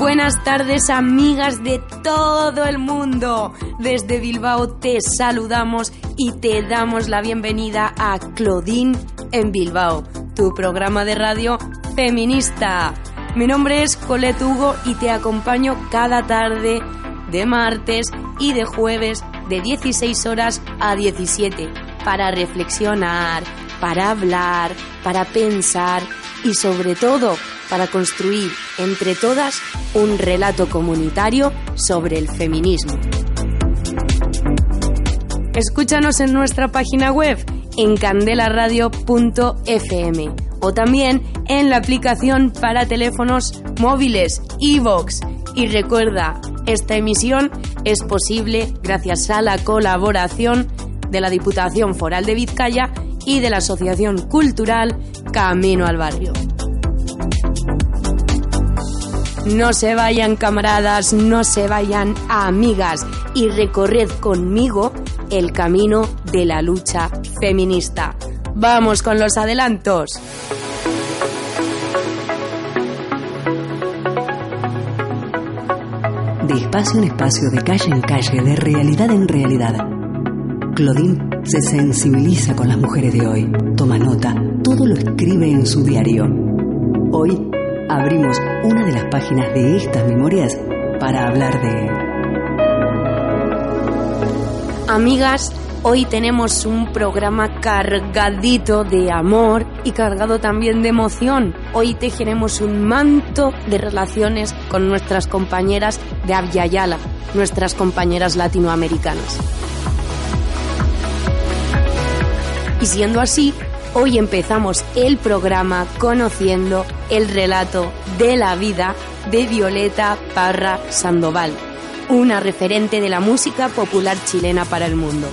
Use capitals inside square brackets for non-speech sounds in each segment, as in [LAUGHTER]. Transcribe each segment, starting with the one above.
Buenas tardes amigas de todo el mundo. Desde Bilbao te saludamos y te damos la bienvenida a Claudine en Bilbao, tu programa de radio feminista. Mi nombre es Colette Hugo y te acompaño cada tarde de martes y de jueves de 16 horas a 17 para reflexionar, para hablar, para pensar y sobre todo para construir entre todas un relato comunitario sobre el feminismo. Escúchanos en nuestra página web en candelaradio.fm o también en la aplicación para teléfonos móviles iVox. Y recuerda, esta emisión es posible gracias a la colaboración de la Diputación Foral de Vizcaya y de la Asociación Cultural Camino al Barrio. No se vayan camaradas, no se vayan amigas y recorred conmigo el camino de la lucha feminista. Vamos con los adelantos. De espacio en espacio, de calle en calle, de realidad en realidad. Claudine se sensibiliza con las mujeres de hoy, toma nota, todo lo escribe en su diario. Hoy abrimos una de las páginas de estas memorias para hablar de... Amigas, hoy tenemos un programa cargadito de amor y cargado también de emoción. Hoy tejeremos un manto de relaciones con nuestras compañeras de Abyayala, nuestras compañeras latinoamericanas. Y siendo así, Hoy empezamos el programa conociendo el relato de la vida de Violeta Parra Sandoval, una referente de la música popular chilena para el mundo.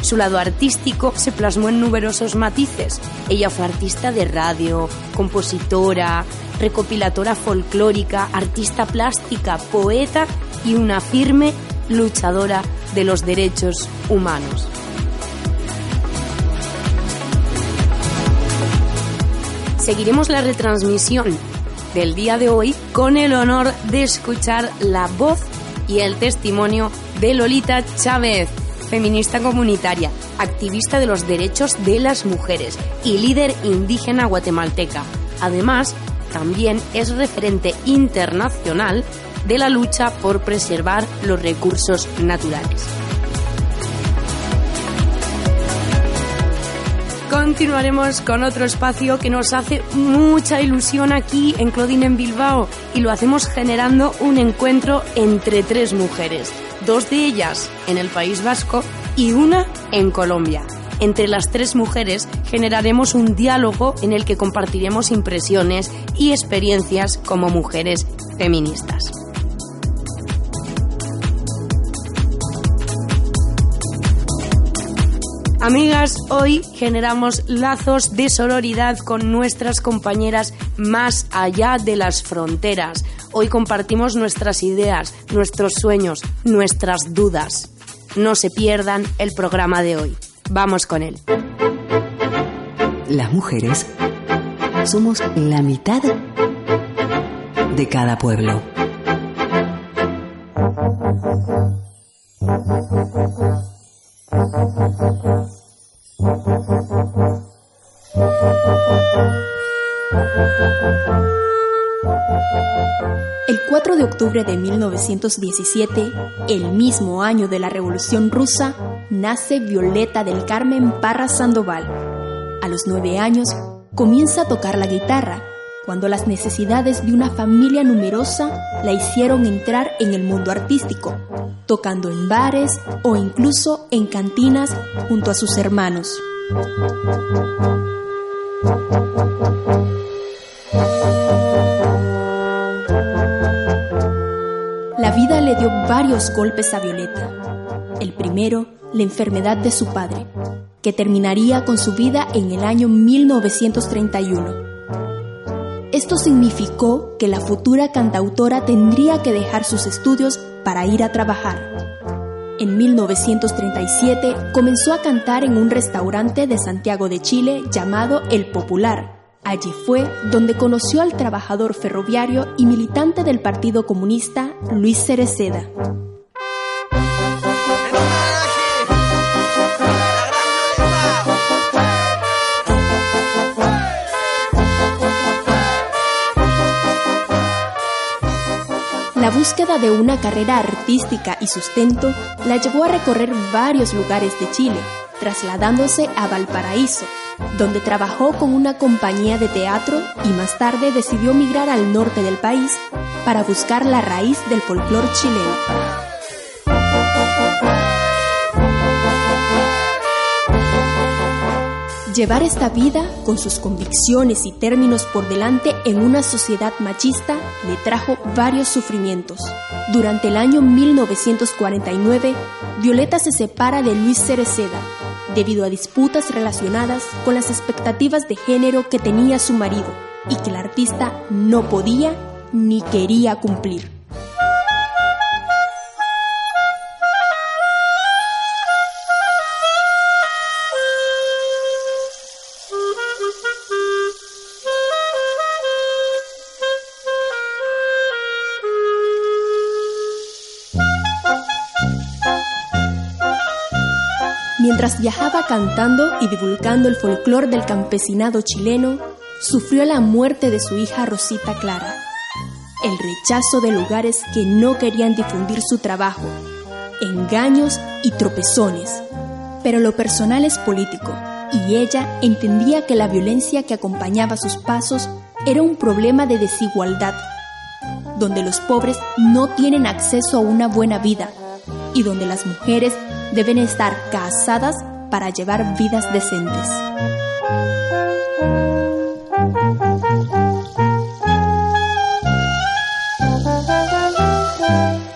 Su lado artístico se plasmó en numerosos matices. Ella fue artista de radio, compositora, recopilatora folclórica, artista plástica, poeta y una firme luchadora de los derechos humanos. Seguiremos la retransmisión del día de hoy con el honor de escuchar la voz y el testimonio de Lolita Chávez, feminista comunitaria, activista de los derechos de las mujeres y líder indígena guatemalteca. Además, también es referente internacional de la lucha por preservar los recursos naturales. Continuaremos con otro espacio que nos hace mucha ilusión aquí en Claudine en Bilbao y lo hacemos generando un encuentro entre tres mujeres, dos de ellas en el País Vasco y una en Colombia. Entre las tres mujeres generaremos un diálogo en el que compartiremos impresiones y experiencias como mujeres feministas. Amigas, hoy generamos lazos de sororidad con nuestras compañeras más allá de las fronteras. Hoy compartimos nuestras ideas, nuestros sueños, nuestras dudas. No se pierdan el programa de hoy. Vamos con él. Las mujeres somos la mitad de cada pueblo. El 4 de octubre de 1917, el mismo año de la Revolución Rusa, nace Violeta del Carmen Parra Sandoval. A los nueve años, comienza a tocar la guitarra, cuando las necesidades de una familia numerosa la hicieron entrar en el mundo artístico, tocando en bares o incluso en cantinas junto a sus hermanos. Dio varios golpes a Violeta. El primero, la enfermedad de su padre, que terminaría con su vida en el año 1931. Esto significó que la futura cantautora tendría que dejar sus estudios para ir a trabajar. En 1937 comenzó a cantar en un restaurante de Santiago de Chile llamado El Popular. Allí fue donde conoció al trabajador ferroviario y militante del Partido Comunista Luis Cereceda. La búsqueda de una carrera artística y sustento la llevó a recorrer varios lugares de Chile, trasladándose a Valparaíso, donde trabajó con una compañía de teatro y más tarde decidió migrar al norte del país para buscar la raíz del folclore chileno. Llevar esta vida con sus convicciones y términos por delante en una sociedad machista le trajo varios sufrimientos. Durante el año 1949, Violeta se separa de Luis Cereceda debido a disputas relacionadas con las expectativas de género que tenía su marido y que el artista no podía ni quería cumplir. Mientras viajaba cantando y divulgando el folclore del campesinado chileno, sufrió la muerte de su hija Rosita Clara, el rechazo de lugares que no querían difundir su trabajo, engaños y tropezones. Pero lo personal es político, y ella entendía que la violencia que acompañaba sus pasos era un problema de desigualdad, donde los pobres no tienen acceso a una buena vida y donde las mujeres deben estar casadas para llevar vidas decentes.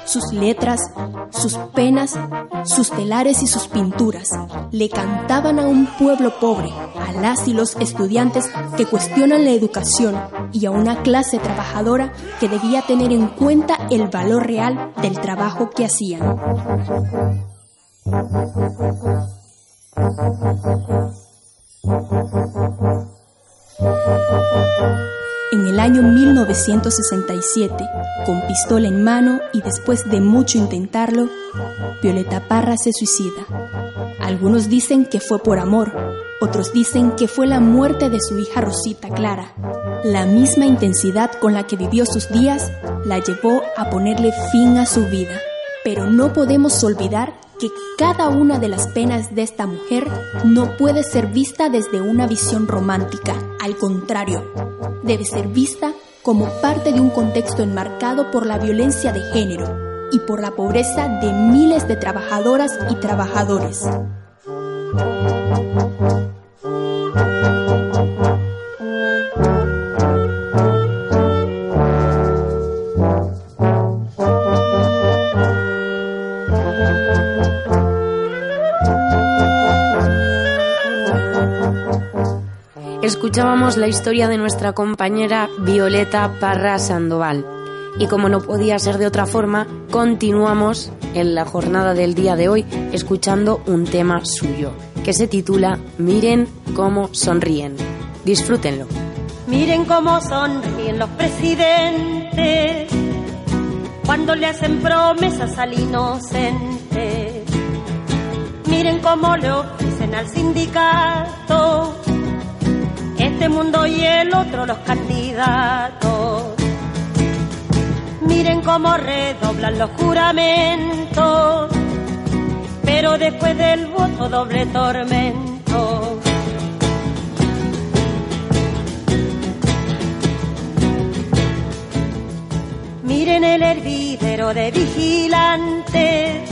Sus letras, sus penas, sus telares y sus pinturas le cantaban a un pueblo pobre, a las y los estudiantes que cuestionan la educación y a una clase trabajadora que debía tener en cuenta el valor real del trabajo que hacían. En el año 1967, con pistola en mano y después de mucho intentarlo, Violeta Parra se suicida. Algunos dicen que fue por amor, otros dicen que fue la muerte de su hija Rosita Clara. La misma intensidad con la que vivió sus días la llevó a ponerle fin a su vida. Pero no podemos olvidar que cada una de las penas de esta mujer no puede ser vista desde una visión romántica. Al contrario, debe ser vista como parte de un contexto enmarcado por la violencia de género y por la pobreza de miles de trabajadoras y trabajadores. Escuchábamos la historia de nuestra compañera Violeta Parra Sandoval. Y como no podía ser de otra forma, continuamos en la jornada del día de hoy escuchando un tema suyo, que se titula Miren cómo sonríen. Disfrútenlo. Miren cómo sonríen los presidentes cuando le hacen promesas al inocente. Miren cómo le al sindicato este mundo y el otro los candidatos. Miren cómo redoblan los juramentos, pero después del voto doble tormento. Miren el hervidero de vigilantes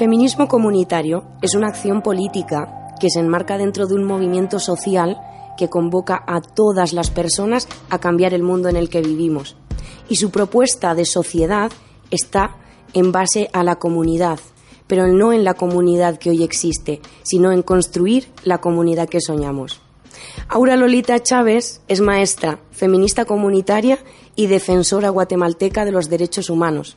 feminismo comunitario es una acción política que se enmarca dentro de un movimiento social que convoca a todas las personas a cambiar el mundo en el que vivimos. Y su propuesta de sociedad está en base a la comunidad, pero no en la comunidad que hoy existe, sino en construir la comunidad que soñamos. Aura Lolita Chávez es maestra, feminista comunitaria y defensora guatemalteca de los derechos humanos.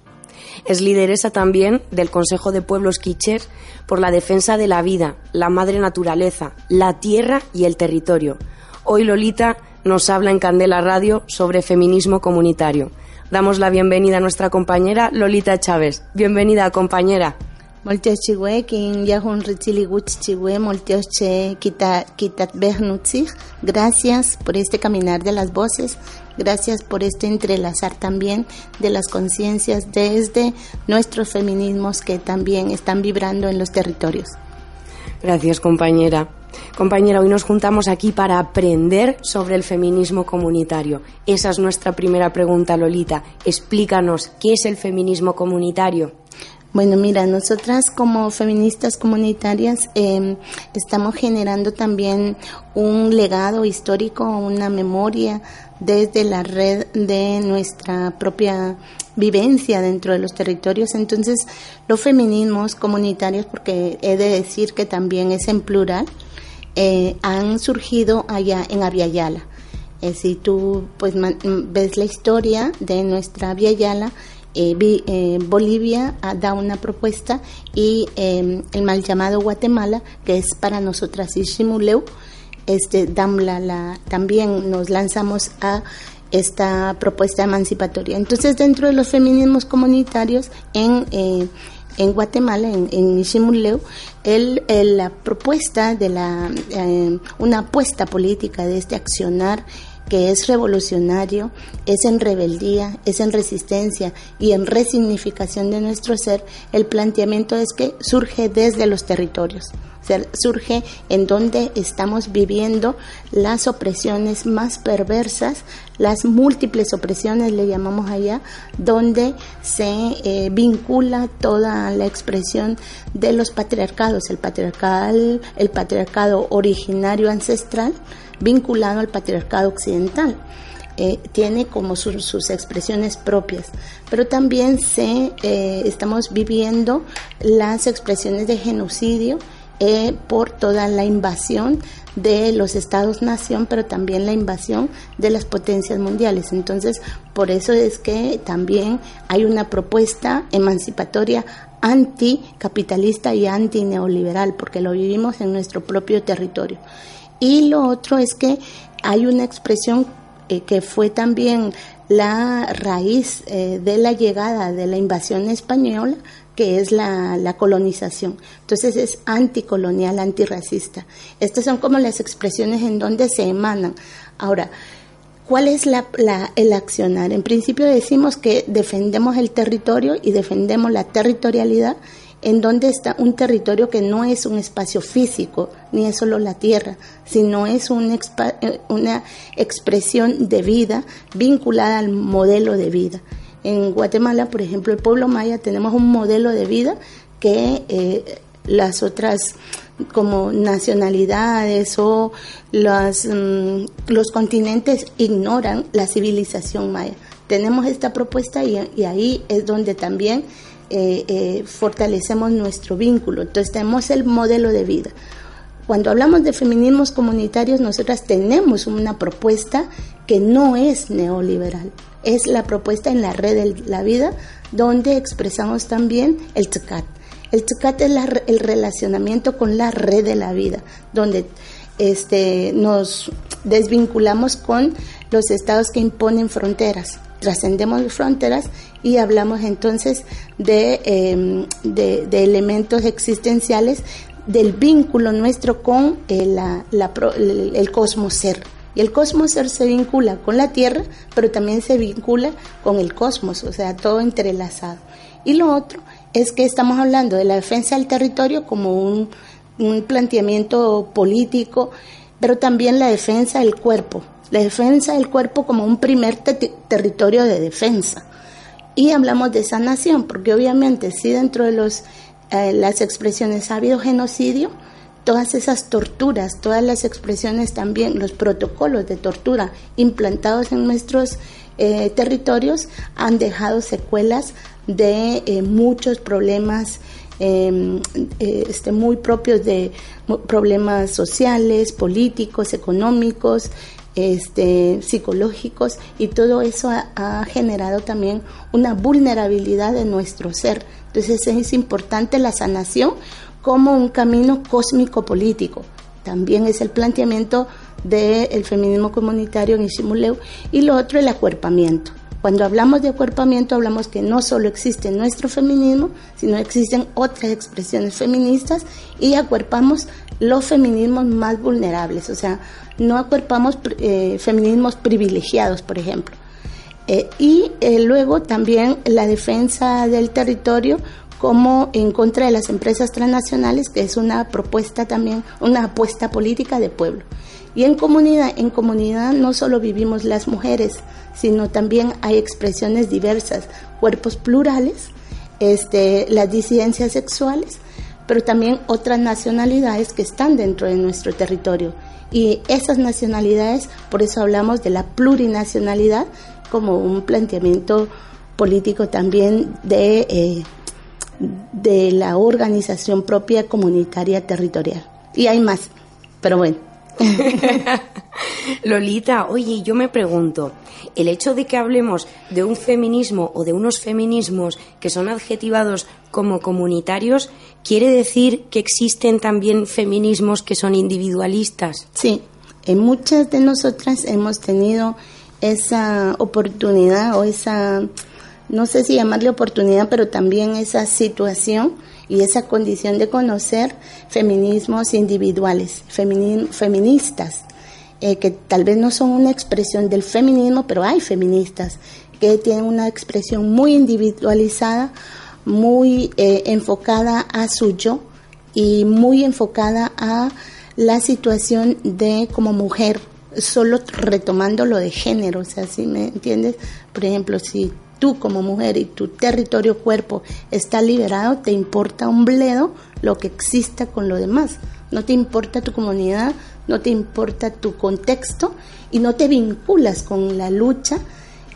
Es lideresa también del Consejo de Pueblos Quicher por la defensa de la vida, la madre naturaleza, la tierra y el territorio. Hoy Lolita nos habla en Candela Radio sobre feminismo comunitario. Damos la bienvenida a nuestra compañera Lolita Chávez. Bienvenida, compañera. Quien richiliguch che Gracias por este caminar de las voces. Gracias por este entrelazar también de las conciencias desde nuestros feminismos que también están vibrando en los territorios. Gracias, compañera. Compañera, hoy nos juntamos aquí para aprender sobre el feminismo comunitario. Esa es nuestra primera pregunta, Lolita. Explícanos, ¿qué es el feminismo comunitario? Bueno, mira, nosotras como feministas comunitarias em, estamos generando también un legado histórico, una memoria desde la red de nuestra propia vivencia dentro de los territorios. Entonces, los feminismos comunitarios, porque he de decir que también es en plural, eh, han surgido allá en Aviala. Eh, si tú pues ves la historia de nuestra Yala, eh, eh, Bolivia da una propuesta y em, el mal llamado Guatemala, que es para nosotras Ishimuleu, este, la, también nos lanzamos a esta propuesta emancipatoria. Entonces, dentro de los feminismos comunitarios en, eh, en Guatemala, en, en Ishimuleu, el, la propuesta de la, una apuesta política de este accionar que es revolucionario, es en rebeldía, es en resistencia y en resignificación de nuestro ser, el planteamiento es que surge desde los territorios, surge en donde estamos viviendo las opresiones más perversas, las múltiples opresiones le llamamos allá, donde se eh, vincula toda la expresión de los patriarcados, el patriarcal, el patriarcado originario ancestral, vinculado al patriarcado occidental. Eh, tiene como sus expresiones propias, pero también se, eh, estamos viviendo las expresiones de genocidio eh, por toda la invasión de los estados-nación, pero también la invasión de las potencias mundiales. Entonces, por eso es que también hay una propuesta emancipatoria anticapitalista y antineoliberal, porque lo vivimos en nuestro propio territorio. Y lo otro es que hay una expresión eh, que fue también la raíz eh, de la llegada de la invasión española, que es la, la, colonización. Entonces es anticolonial, antirracista. Estas son como las expresiones en donde se emanan. Ahora, ¿cuál es la, el accionar? En principio decimos que defendemos el territorio y defendemos la territorialidad en donde está un territorio que no es un espacio físico, ni es solo la tierra, sino es eh, una expresión de vida vinculada al modelo de vida. En Guatemala, por ejemplo, el pueblo maya tenemos un modelo de vida que eh, las otras como nacionalidades o los, mm, los continentes ignoran la civilización maya. Tenemos esta propuesta y, y ahí es donde también eh, eh, fortalecemos nuestro vínculo. Entonces tenemos el modelo de vida. Cuando hablamos de feminismos comunitarios, nosotras tenemos una propuesta que no es neoliberal, es la propuesta en la red de la vida, donde expresamos también el tzucat. El tzucat es el relacionamiento con la red de la vida, donde este, nos desvinculamos con los estados que imponen fronteras trascendemos fronteras y hablamos entonces de, em, de, elementos existenciales del vínculo nuestro con el, el, cosmos ser. Y el cosmos se vincula con la Tierra, pero también se vincula con el cosmos, o sea, todo entrelazado. Y lo otro es que estamos hablando de la defensa del territorio como un, un planteamiento político, pero también la defensa del cuerpo, la defensa del cuerpo como un primer territorio de defensa. Y hablamos de sanación, porque obviamente si dentro de los, eh, las expresiones ha habido genocidio, todas esas torturas, todas las expresiones también, los protocolos de tortura implantados en nuestros eh, territorios han dejado secuelas de eh, muchos problemas em, este, muy propios de problemas sociales, políticos, económicos, este, psicológicos y todo eso ha, generado también una vulnerabilidad de nuestro ser. Entonces es importante la sanación como un camino cósmico político. También es el planteamiento del feminismo comunitario en Ishimuleu y lo otro el acuerpamiento. Cuando hablamos de acuerpamiento hablamos que no solo existe nuestro feminismo, sino existen otras expresiones feministas y acuerpamos los feminismos más vulnerables, o sea, no acuerpamos eh, feminismos privilegiados, por ejemplo. Eh, y eh, luego también la defensa del territorio como en contra de las empresas transnacionales, que es una propuesta también, una apuesta política de pueblo. Y en comunidad, en comunidad no solo vivimos las mujeres, sino también hay expresiones diversas, cuerpos plurales, este, las disidencias sexuales, pero también otras nacionalidades que están dentro de nuestro territorio. Y esas nacionalidades, por eso hablamos de la plurinacionalidad como un planteamiento político también de, eh, de la organización propia comunitaria territorial. Y hay más, pero bueno. [LAUGHS] Lolita, oye, yo me pregunto, el hecho de que hablemos de un feminismo o de unos feminismos que son adjetivados como comunitarios, ¿quiere decir que existen también feminismos que son individualistas? Sí, en muchas de nosotras hemos tenido esa oportunidad o esa, no sé si llamarle oportunidad, pero también esa situación y esa condición de conocer feminismos individuales, feministas, eh, que tal vez no son una expresión del feminismo, pero hay feministas que tienen una expresión muy individualizada, muy eh, enfocada a su yo y muy enfocada a la situación de como mujer, solo retomando lo de género, o sea, si me entiendes? Por ejemplo, si tú como mujer y tu territorio cuerpo está liberado, te importa un bledo lo que exista con lo demás. No te importa tu comunidad, no te importa tu contexto y no te vinculas con la lucha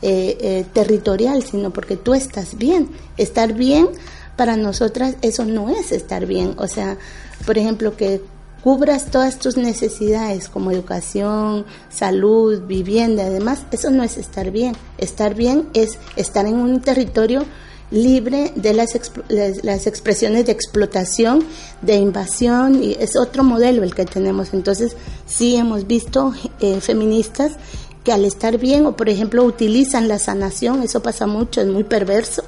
eh, eh, territorial, sino porque tú estás bien. Estar bien para nosotras eso no es estar bien. O sea, por ejemplo, que cubras todas tus necesidades como educación, salud, vivienda, además, eso no es estar bien. Estar bien es estar en un territorio libre de las, las, expresiones de explotación, de invasión, y es otro modelo el que tenemos. Entonces, sí hemos visto eh, feministas que al estar bien o por ejemplo utilizan la sanación, eso pasa mucho, es muy perverso,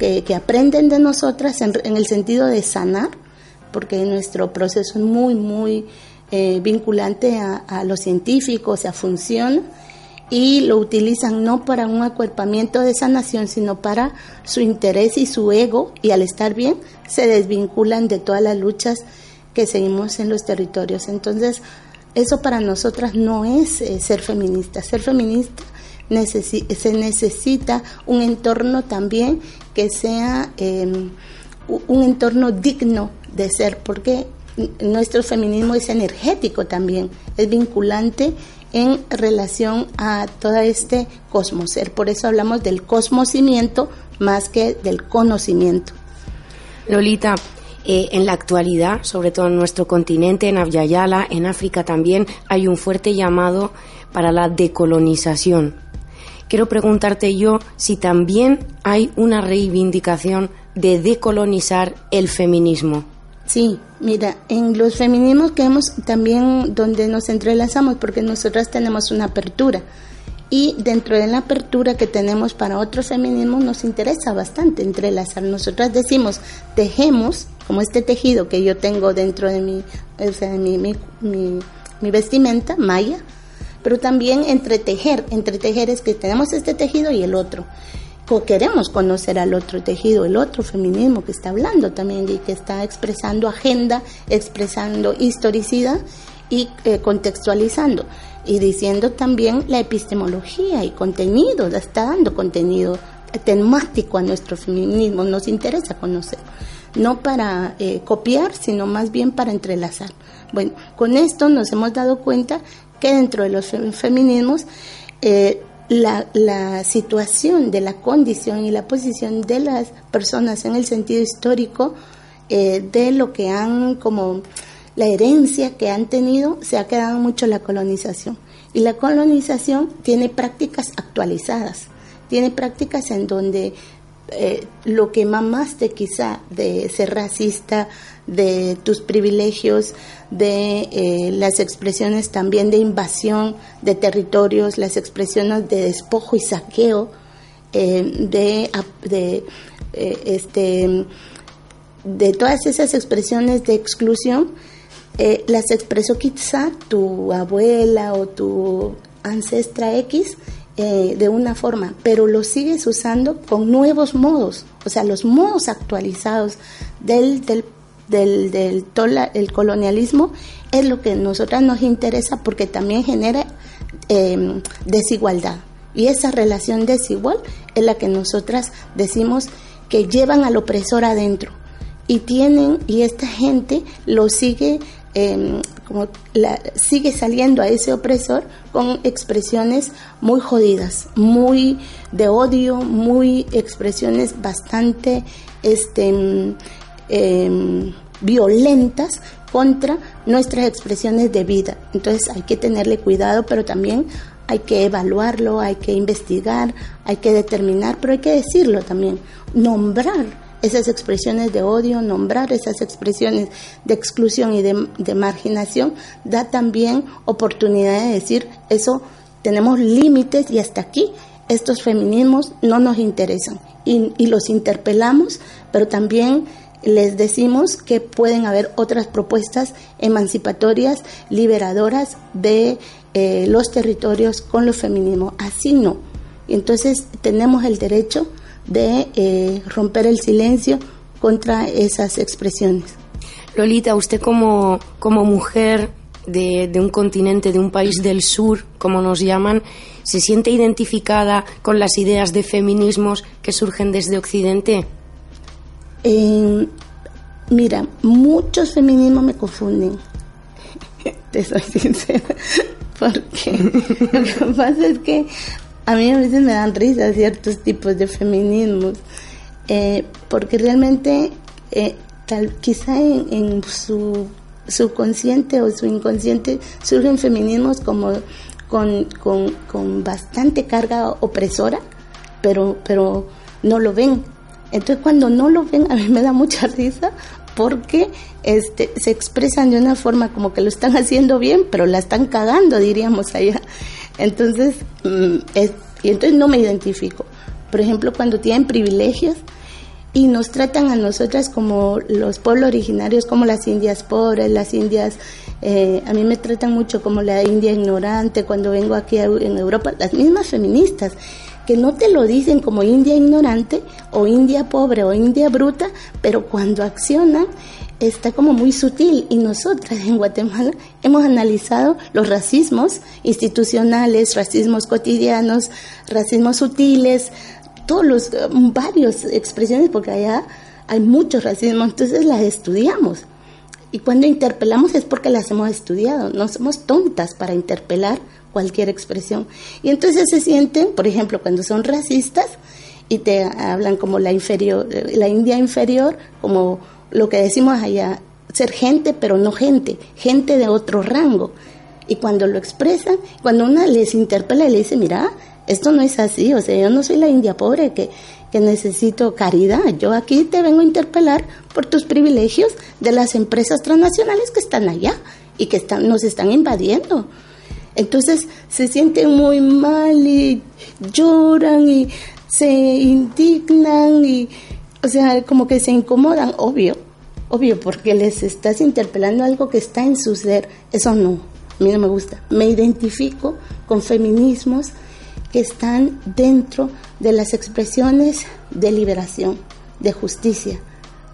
que, aprenden de nosotras en, el sentido de sanar, porque nuestro proceso es muy, muy eh, vinculante a, a lo científico, o sea, funciona y lo utilizan no para un acuerpamiento de sanación, sino para su interés y su ego, y al estar bien se desvinculan de todas las luchas que seguimos en los territorios. Entonces, eso para nosotras no es eh, ser feminista. Ser feminista se necesita un entorno también que sea em, un entorno digno de ser, porque nuestro feminismo es energético también, es vinculante en relación a todo este cosmoser. Por eso hablamos del cosmocimiento más que del conocimiento. Lolita, eh, en la actualidad, sobre todo en nuestro continente, en Abyayala, en África también, hay un fuerte llamado para la decolonización. Quiero preguntarte yo si también hay una reivindicación de decolonizar el feminismo. Sí, mira, en los feminismos que hemos también donde nos entrelazamos, porque nosotras tenemos una apertura y dentro de la apertura que tenemos para otros feminismos nos interesa bastante entrelazar. Nosotras decimos, tejemos, como este tejido que yo tengo dentro de mi, mi, mi, mi vestimenta, malla, pero también entretejer, entretejer es que tenemos este tejido y el otro queremos conocer al otro tejido, el otro feminismo que está hablando también y que está expresando agenda, expresando historicidad y eh, contextualizando y diciendo también la epistemología y contenido, está dando contenido temático a nuestro feminismo, nos interesa conocer, no para eh, copiar, sino más bien para entrelazar. Bueno, con esto nos hemos dado cuenta que dentro de los feminismos eh, la, la, situación de la condición y la posición de las personas en el sentido histórico eh, de lo que han como la herencia que han tenido se ha quedado mucho la colonización. Y la colonización tiene prácticas actualizadas tiene prácticas en donde eh, lo que mamaste quizá de ser racista, de tus privilegios, de eh, las expresiones también de invasión de territorios, las expresiones de despojo y saqueo, eh, de, de este, de todas esas expresiones de exclusión, las expresó quizá tu abuela o tu ancestra X eh, de una forma, pero lo sigues usando con nuevos modos, o sea, los modos actualizados del, del, del, del el colonialismo es lo que a nosotras nos interesa porque también genera em, desigualdad. Y esa relación desigual es la que nosotras decimos que llevan al opresor adentro y tienen, y esta gente lo sigue Em, como la, sigue saliendo a ese opresor con expresiones muy jodidas, muy de odio, muy expresiones bastante este, em, violentas contra nuestras expresiones de vida. Entonces hay que tenerle cuidado, pero también hay que evaluarlo, hay que investigar, hay que determinar, pero hay que decirlo también, nombrar esas expresiones de odio, nombrar esas expresiones de exclusión y de, marginación, da también oportunidad de decir, eso tenemos límites y hasta aquí estos feminismos no nos interesan y, los interpelamos, pero también les decimos que pueden haber otras propuestas emancipatorias, liberadoras de eh, los territorios con los feminismos. Así no. Entonces tenemos el derecho de eh, romper el silencio contra esas expresiones. Lolita, usted como, como mujer de, de, un continente, de un país del sur, como nos llaman, ¿se siente identificada con las ideas de feminismos que surgen desde Occidente? mira, muchos feminismos me confunden. [LAUGHS] Te soy sincera. [LAUGHS] Porque [LAUGHS] lo que pasa es que a mí a veces me dan risa ciertos tipos de feminismos, eh, porque realmente eh, tal, quizá en, su subconsciente o su inconsciente surgen feminismos como con, con, bastante carga opresora, pero, pero no lo ven. Entonces cuando no lo ven a mí me da mucha [LAUGHS] risa porque este, se expresan de una forma como que lo están haciendo bien, pero la están cagando, diríamos allá. Entonces, mm, y entonces no me identifico. Por ejemplo, cuando tienen privilegios y nos tratan a nosotras como los pueblos originarios, como las indias pobres, las indias, eh, a mí me tratan mucho como la india ignorante cuando vengo aquí en Europa, las mismas feministas que no te lo dicen como india ignorante o india pobre o india bruta, pero cuando accionan está como muy sutil y nosotras en Guatemala hemos analizado los racismos institucionales, racismos cotidianos, racismos sutiles, todos los mm, varios expresiones porque allá hay mucho racismo, entonces las estudiamos. Y cuando interpelamos es porque las hemos estudiado, no somos tontas para interpelar cualquier expresión. Y entonces se sienten, por ejemplo, cuando son racistas y te hablan como la inferior, la India inferior, como lo que decimos allá, ser gente, pero no gente, gente de otro rango. Y cuando lo expresan, cuando una les interpela y le dice, mira, esto no es así, o sea, yo no soy la india pobre que, que necesito caridad, yo aquí te vengo a interpelar por tus privilegios de las empresas transnacionales que están allá y que están, nos están invadiendo. Entonces se sienten muy mal y lloran y se indignan y, o sea, como que se incomodan, obvio, obvio, porque les estás interpelando algo que está en su ser. Eso no, a mí no me gusta. Me identifico con feminismos que están dentro de las expresiones de liberación, de justicia,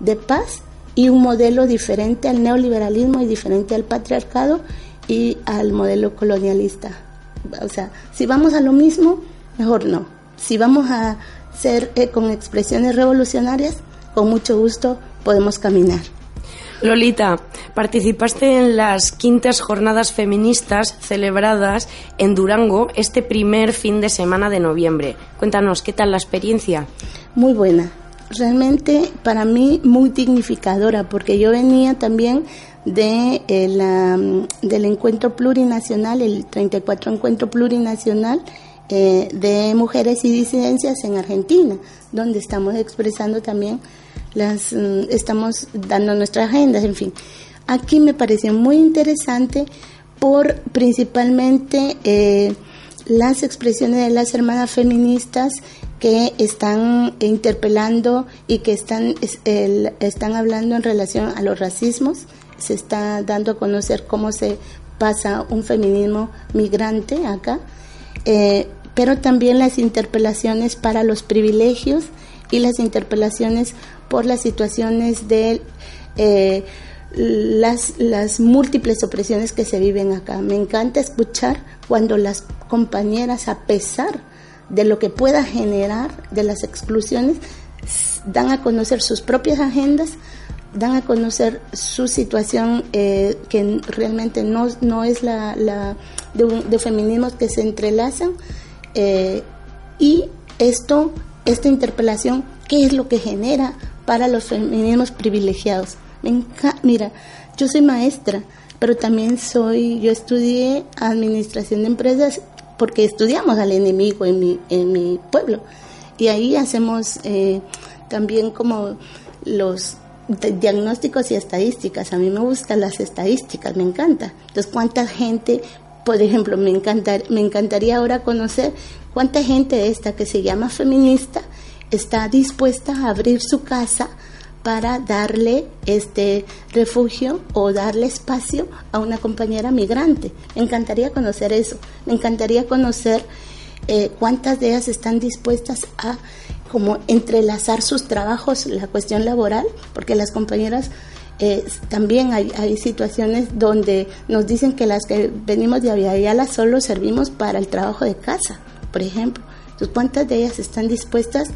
de paz y un modelo diferente al neoliberalismo y diferente al patriarcado y al modelo colonialista. O sea, si vamos a lo mismo, mejor no. Si vamos a ser eh, con expresiones revolucionarias, con mucho gusto podemos caminar. Lolita, participaste en las quintas jornadas feministas celebradas en Durango este primer fin de semana de noviembre. Cuéntanos, ¿qué tal la experiencia? Muy buena. Realmente para mí muy dignificadora porque yo venía también de eh, del encuentro plurinacional, el 34 encuentro plurinacional eh, de mujeres y disidencias en Argentina, donde estamos expresando también las, mm, estamos dando nuestras agendas, en fin. Aquí me pareció muy interesante por principalmente eh, las expresiones de las hermanas feministas que están interpelando y que están, están hablando en relación a los racismos, se está dando a conocer cómo se pasa un feminismo migrante acá, eh, pero también las interpelaciones para los privilegios y las interpelaciones por las situaciones de eh, las, múltiples opresiones que se viven acá. Me encanta escuchar cuando las compañeras, a pesar de lo que pueda generar de las exclusiones, dan a conocer sus propias agendas, dan a conocer su situación eh, que realmente no, no es la, la de, feminismos que se entrelazan eh, y esto, esta interpelación, ¿qué es lo que genera para los feminismos privilegiados? mira, yo soy maestra, pero también soy, yo estudié administración de empresas porque estudiamos al enemigo en mi, en mi pueblo y ahí hacemos eh, también como los diagnósticos y estadísticas. A mí me gustan las estadísticas, me encanta. Entonces, ¿cuánta gente, por ejemplo, me, encantar, me encantaría ahora conocer cuánta gente de esta que se llama feminista está dispuesta a abrir su casa para darle este refugio o darle espacio a una compañera migrante. Me encantaría conocer eso. Me encantaría conocer eh, cuántas de ellas están dispuestas a como entrelazar sus trabajos, la cuestión laboral, porque las compañeras eh, también hay, hay, situaciones donde nos dicen que las que venimos de Aviala solo servimos para el trabajo de casa, por ejemplo. Entonces, ¿cuántas de ellas están dispuestas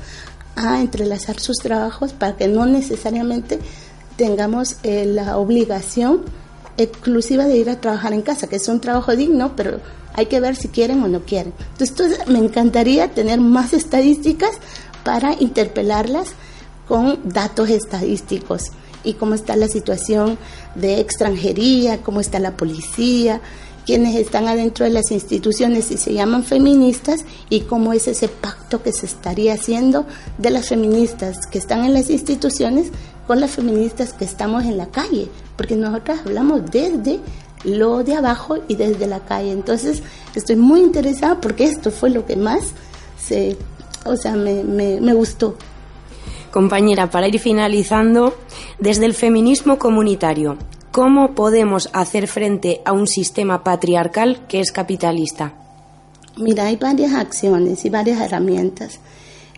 a entrelazar sus trabajos para que no necesariamente tengamos eh, la obligación exclusiva de ir a trabajar en casa, que es un trabajo digno, pero hay que ver si quieren o no quieren. Entonces, me encantaría tener más estadísticas para interpelarlas con datos estadísticos y cómo está la situación de extranjería, cómo está la policía, quienes están adentro de las instituciones y se llaman feministas y cómo es ese pacto que se estaría haciendo de las feministas que están en las instituciones con las feministas que estamos en la calle, porque nosotras hablamos desde lo de abajo y desde la calle. Entonces, estoy muy interesada porque esto fue lo que más se, o sea, me, me, me gustó. Compañera, para ir finalizando, desde el feminismo comunitario, ¿cómo podemos hacer frente a un sistema patriarcal que es capitalista? Mira, hay varias acciones y varias herramientas.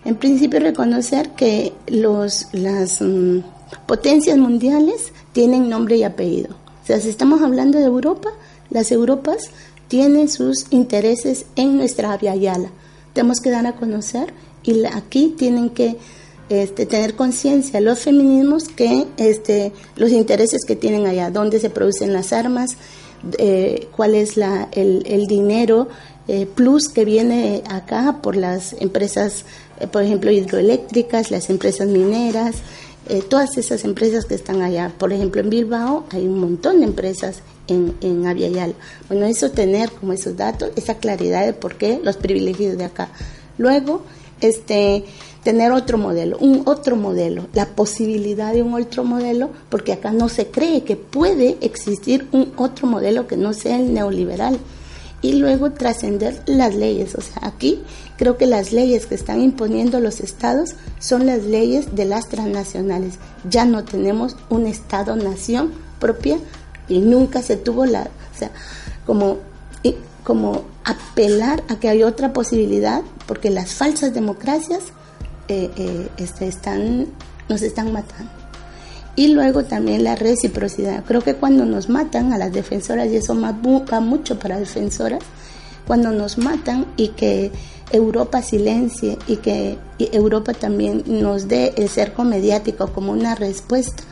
En principio, reconocer que los, las mm, potencias mundiales tienen nombre y apellido. O sea, si estamos hablando de Europa, las Europas tienen sus intereses en nuestra Avia Yala. Tenemos que dar a conocer y aquí tienen que este, tener conciencia los feminismos que este, los intereses que tienen allá, dónde se producen las armas, eh, cuál es la, el, dinero eh, plus que viene acá por las empresas, eh, por ejemplo, hidroeléctricas, las empresas mineras, todas esas empresas que están allá. Por ejemplo, en Bilbao hay un montón de empresas en, en. Bueno, eso tener como esos datos, esa claridad de por qué los privilegios de acá. Luego, este tener otro modelo, un otro modelo, la posibilidad de un otro modelo, porque acá no se cree que puede existir un otro modelo que no sea el neoliberal. Y luego trascender las leyes. O sea, aquí creo que las leyes que están imponiendo los estados son las leyes de las transnacionales. Ya no tenemos un estado-nación propia y nunca se tuvo la, o sea, como, como apelar a que hay otra posibilidad, porque las falsas democracias eh, eh, este, están, nos están matando. Y luego también la reciprocidad. Creo que cuando nos matan a las defensoras, y eso va mucho para defensoras, cuando nos matan y que Europa silencie y que Europa también nos dé el cerco mediático como una respuesta,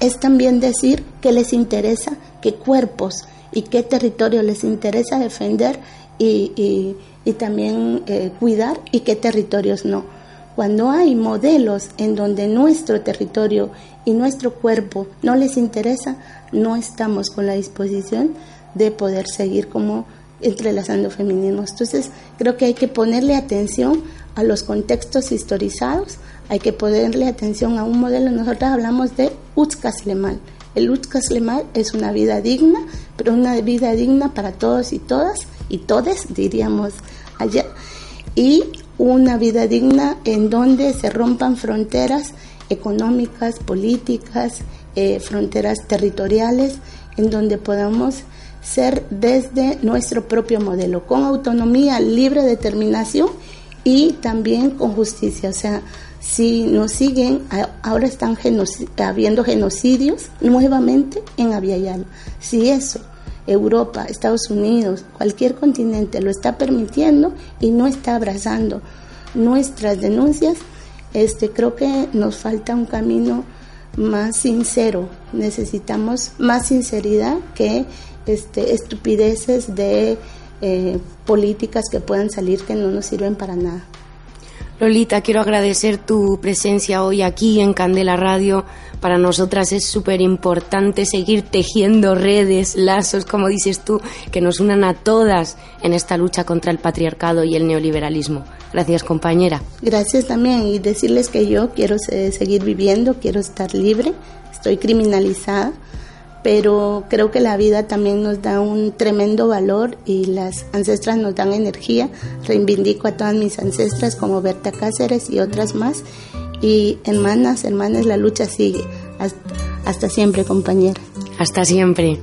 es también decir que les interesa qué cuerpos y qué territorio les interesa defender y, también eh, cuidar y qué territorios no cuando hay modelos en donde nuestro territorio y nuestro cuerpo no les interesa, no estamos con la disposición de poder seguir como entrelazando feminismos. Entonces, creo que hay que ponerle atención a los contextos historizados, hay que ponerle atención a un modelo. Nosotros hablamos de Utskas Lemal. El Utskas Lemal es una vida digna, pero una vida digna para todos y todas, y todes, diríamos allá. Y una vida digna en donde se rompan fronteras económicas, políticas, eh, fronteras territoriales, en donde podamos ser desde nuestro propio modelo, con autonomía, libre determinación y también con justicia. O sea, si nos siguen, ahora están habiendo genocidios nuevamente en Aviala. Si eso Europa, Estados Unidos, cualquier continente lo está permitiendo y no está abrazando nuestras denuncias, este, creo que nos falta un camino más sincero. Necesitamos más sinceridad que este, estupideces de eh, políticas que puedan salir que no nos sirven para nada. Lolita, quiero agradecer tu presencia hoy aquí en Candela Radio. Para nosotras es súper importante seguir tejiendo redes, lazos, como dices tú, que nos unan a todas en esta lucha contra el patriarcado y el neoliberalismo. Gracias, compañera. Gracias también y decirles que yo quiero seguir viviendo, quiero estar libre, estoy criminalizada pero creo que la vida también nos da un tremendo valor y las ancestras nos dan energía. Reivindico a todas mis ancestras como Berta Cáceres y otras más. Y hermanas, hermanas, la lucha sigue. Hasta, siempre, compañera. Hasta siempre.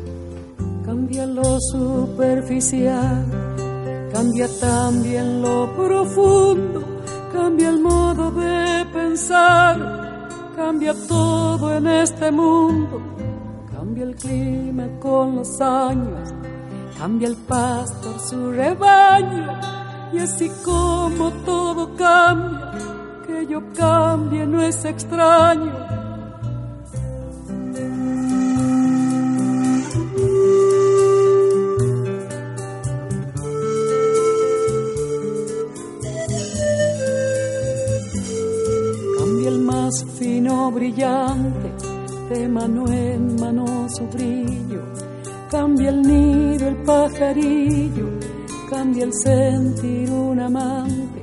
Cambia lo superficial, cambia también lo profundo, cambia el modo de pensar, cambia todo en este mundo Cambia el clima con los años, cambia el pastor su rebaño, y así como todo cambia, que yo cambie no es extraño. Cambia el más fino brillante de mano en mano su brillo, cambia el nido el pajarillo, cambia el sentir un amante,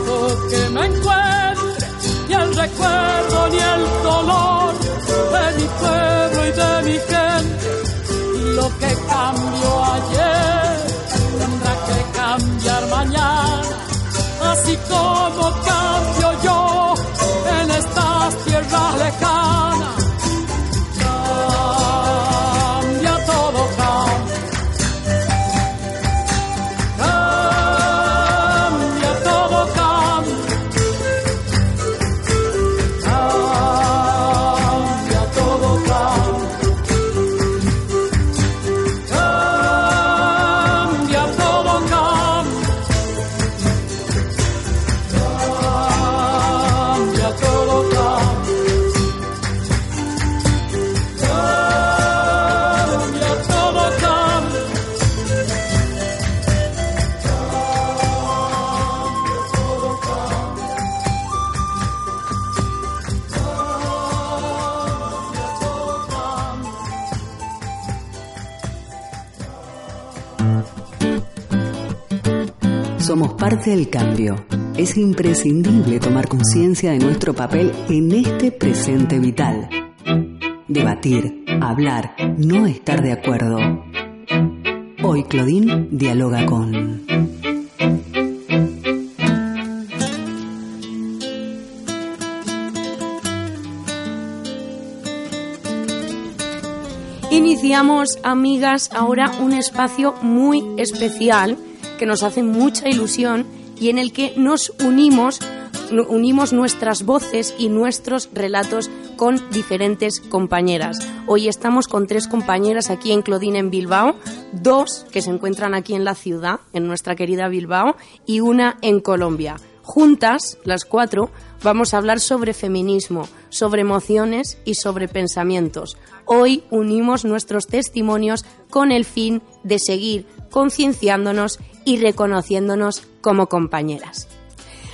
lejos que me encuentre, ni el recuerdo ni el dolor de mi pueblo y de mi gente. Y lo que cambió ayer tendrá que cambiar mañana, así como cambio yo en estas tierras lejanas. Parte del cambio. Es imprescindible tomar conciencia de nuestro papel en este presente vital. Debatir, hablar, no estar de acuerdo. Hoy Claudine dialoga con... Iniciamos, amigas, ahora un espacio muy especial que nos hace mucha ilusión y en el que nos unimos, unimos nuestras voces y nuestros relatos con diferentes compañeras. Hoy estamos con tres compañeras aquí en Clodín en Bilbao, dos que se encuentran aquí en la ciudad, en nuestra querida Bilbao, y una en Colombia. Juntas, las cuatro, vamos a hablar sobre feminismo, sobre emociones y sobre pensamientos. Hoy unimos nuestros testimonios con el fin de seguir concienciándonos y reconociéndonos como compañeras.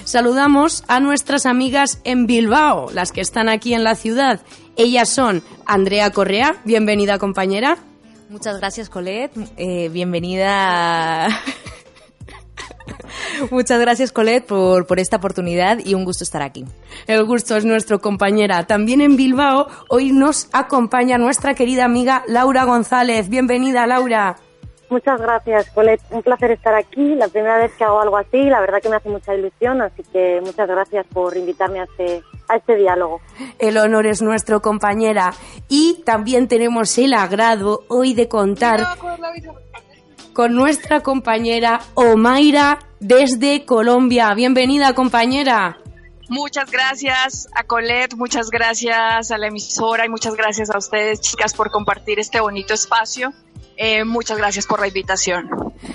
Saludamos a nuestras amigas en Bilbao, las que están aquí en la ciudad. Ellas son Andrea Correa, bienvenida compañera. Muchas gracias, Colette. Eh, bienvenida. [LAUGHS] Muchas gracias, Colette, por, por esta oportunidad y un gusto estar aquí. El gusto es nuestro, compañera. También en Bilbao hoy nos acompaña nuestra querida amiga Laura González. Bienvenida, Laura. Muchas gracias, Colette. Un placer estar aquí. La primera vez que hago algo así, la verdad que me hace mucha ilusión, así que muchas gracias por invitarme a este, a este diálogo. El honor es nuestro, compañera. Y también tenemos el agrado hoy de contar con nuestra compañera Omaira desde Colombia. Bienvenida, compañera. Muchas gracias a Colette, muchas gracias a la emisora y muchas gracias a ustedes, chicas, por compartir este bonito espacio. Eh, muchas gracias por la invitación.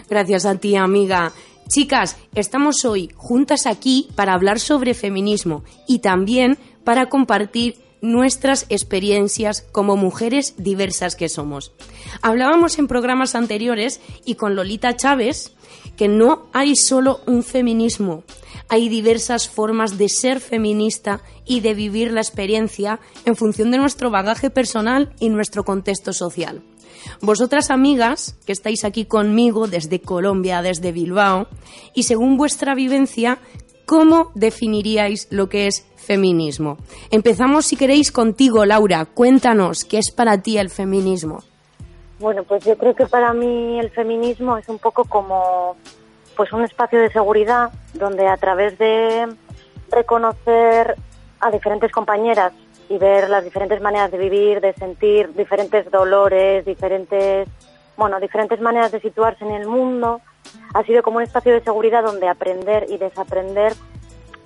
Gracias a ti, amiga. Chicas, estamos hoy juntas aquí para hablar sobre feminismo y también para compartir nuestras experiencias como mujeres diversas que somos. Hablábamos en programas anteriores y con Lolita Chávez que no hay solo un feminismo, hay diversas formas de ser feminista y de vivir la experiencia en función de nuestro bagaje personal y nuestro contexto social. Vosotras amigas, que estáis aquí conmigo desde Colombia, desde Bilbao, y según vuestra vivencia, ¿cómo definiríais lo que es feminismo? Empezamos, si queréis, contigo, Laura. Cuéntanos, ¿qué es para ti el feminismo? Bueno, pues yo creo que para mí el feminismo es un poco como pues un espacio de seguridad donde a través de reconocer a diferentes compañeras y ver las diferentes maneras de vivir, de sentir diferentes dolores, diferentes, bueno, diferentes maneras de situarse en el mundo, ha sido como un espacio de seguridad donde aprender y desaprender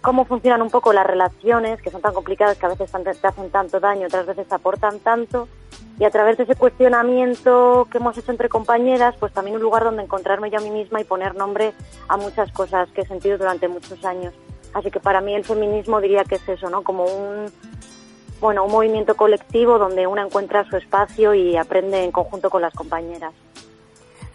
cómo funcionan un poco las relaciones, que son tan complicadas que a veces te hacen tanto daño, otras veces te aportan tanto, y a través de ese cuestionamiento que hemos hecho entre compañeras, pues también un lugar donde encontrarme yo a mí misma y poner nombre a muchas cosas que he sentido durante muchos años. Así que para mí el feminismo diría que es eso, ¿no? Como un, bueno, un movimiento colectivo donde una encuentra su espacio y aprende en conjunto con las compañeras.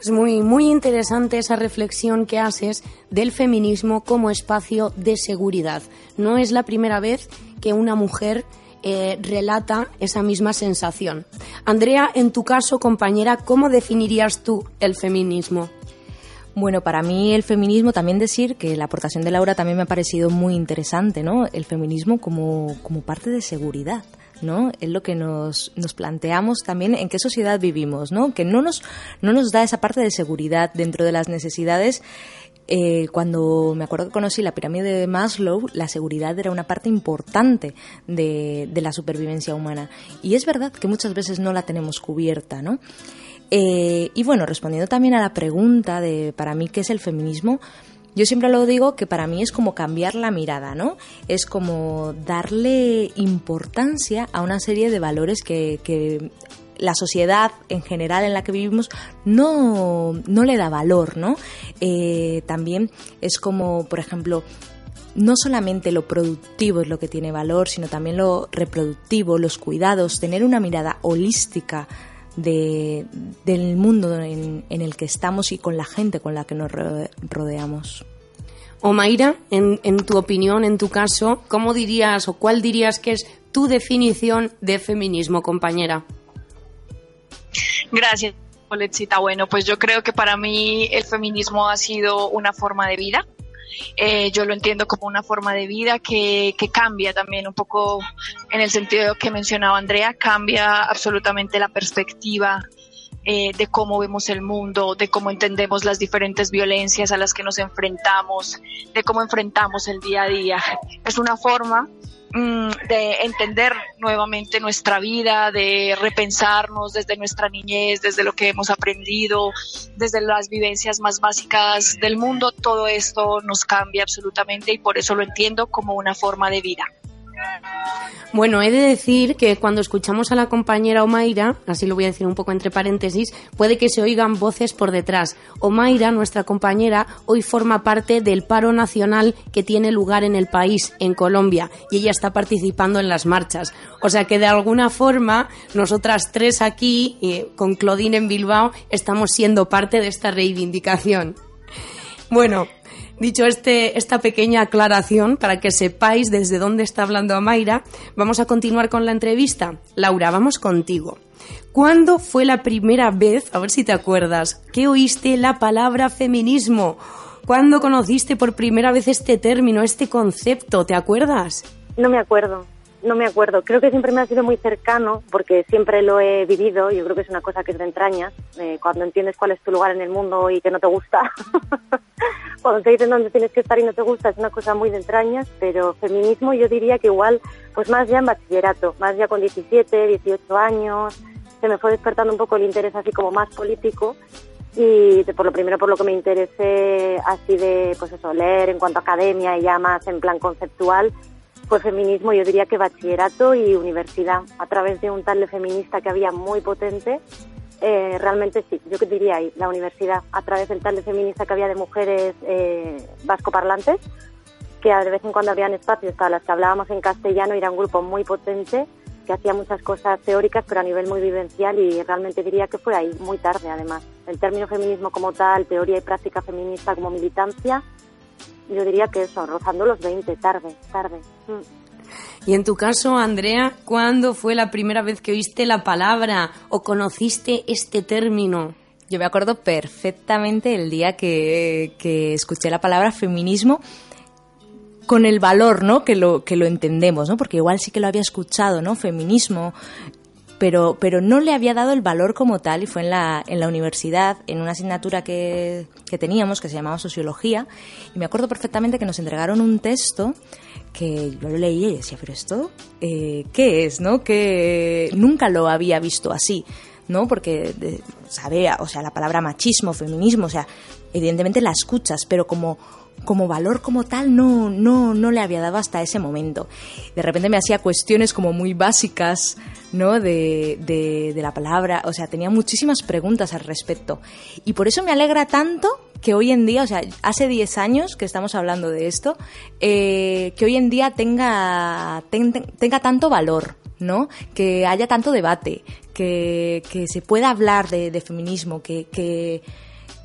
Es muy, muy interesante esa reflexión que haces del feminismo como espacio de seguridad. No es la primera vez que una mujer eh, relata esa misma sensación. Andrea, en tu caso, compañera, ¿cómo definirías tú el feminismo? Bueno, para mí el feminismo, también decir que la aportación de Laura también me ha parecido muy interesante, ¿no? El feminismo como, como parte de seguridad. ¿no? Es lo que nos, nos planteamos también en qué sociedad vivimos, ¿no? Que no nos, no nos da esa parte de seguridad dentro de las necesidades eh, cuando me acuerdo que conocí la pirámide de Maslow, la seguridad era una parte importante de, de, la supervivencia humana. Y es verdad que muchas veces no la tenemos cubierta, ¿no? Eh, y bueno, respondiendo también a la pregunta de para mí qué es el feminismo, yo siempre lo digo que para mí es como cambiar la mirada, ¿no? Es como darle importancia a una serie de valores que, que la sociedad en general en la que vivimos no, no le da valor, ¿no? Eh, también es como, por ejemplo, no solamente lo productivo es lo que tiene valor, sino también lo reproductivo, los cuidados, tener una mirada holística de, del mundo en, el que estamos y con la gente con la que nos rodeamos. Omaira, en, en tu opinión, en tu caso, ¿cómo dirías o cuál dirías que es tu definición de feminismo, compañera? Gracias, Poletcita. Bueno, pues yo creo que para mí el feminismo ha sido una forma de vida. Eh, yo lo entiendo como una forma de vida que, que, cambia también un poco en el sentido que mencionaba Andrea, cambia absolutamente la perspectiva eh, de cómo vemos el mundo, de cómo entendemos las diferentes violencias a las que nos enfrentamos, de cómo enfrentamos el día a día. Es una forma de entender nuevamente nuestra vida, de repensarnos desde nuestra niñez, desde lo que hemos aprendido, desde las vivencias más básicas del mundo, todo esto nos cambia absolutamente y por eso lo entiendo como una forma de vida. Bueno, he de decir que cuando escuchamos a la compañera Omaira, así lo voy a decir un poco entre paréntesis, puede que se oigan voces por detrás. Omaira, nuestra compañera, hoy forma parte del paro nacional que tiene lugar en el país, en Colombia, y ella está participando en las marchas. O sea que de alguna forma, nosotras tres aquí, eh, con Claudine en Bilbao, estamos siendo parte de esta reivindicación. Bueno, Dicho este, esta pequeña aclaración, para que sepáis desde dónde está hablando Amaira, vamos a continuar con la entrevista. Laura, vamos contigo. ¿Cuándo fue la primera vez, a ver si te acuerdas, que oíste la palabra feminismo? ¿Cuándo conociste por primera vez este término, este concepto? ¿Te acuerdas? No me acuerdo no me acuerdo. Creo que siempre me ha sido muy cercano porque siempre lo he vivido. Yo creo que es una cosa que es de entrañas. Eh, cuando entiendes cuál es tu lugar en el mundo y que no te gusta, [LAUGHS] cuando te dicen dónde tienes que estar y no te gusta es una cosa muy de entrañas, pero feminismo yo diría que igual, pues más ya en bachillerato, más ya con 17, 18 años, se me fue despertando un poco el interés así como más político y por lo primero por lo que me interesé así de pues eso leer en cuanto a academia y ya más en plan conceptual fue feminismo yo diría que bachillerato y universidad a través de un tal de feminista que había muy potente eh, realmente sí yo diría ahí la universidad a través del tal de feminista que había de mujeres eh, vascoparlantes que de vez en cuando habían espacios para las que hablábamos en castellano era un grupo muy potente que hacía muchas cosas teóricas, pero a nivel muy vivencial y realmente diría que fue ahí, muy tarde además. El término feminismo como tal, teoría y práctica feminista como militancia, yo diría que eso, rozando los 20, tarde, tarde. Mm. Y en tu caso, Andrea, ¿cuándo fue la primera vez que oíste la palabra o conociste este término? Yo me acuerdo perfectamente el día que, que escuché la palabra feminismo con el valor, ¿no? Que lo, que lo entendemos, ¿no? Porque igual sí que lo había escuchado, ¿no? Feminismo, pero, pero no le había dado el valor como tal y fue en la, en la universidad, en una asignatura que, que teníamos que se llamaba Sociología y me acuerdo perfectamente que nos entregaron un texto que yo lo leí y decía, pero esto, eh, ¿qué es? ¿no? Que nunca lo había visto así. ¿no? Porque sabía, o sea, la palabra machismo, feminismo, o sea, evidentemente la escuchas, pero como como valor como tal no, no, no le había dado hasta ese momento. De repente me hacía cuestiones como muy básicas, ¿no? De, de, la palabra, o sea, tenía muchísimas preguntas al respecto. Y por eso me alegra tanto que hoy en día, o sea, hace 10 años que estamos hablando de esto, eh, que hoy en día tenga, tenga tanto valor, ¿no? Que haya tanto debate, que, que se pueda hablar de, de feminismo, que, que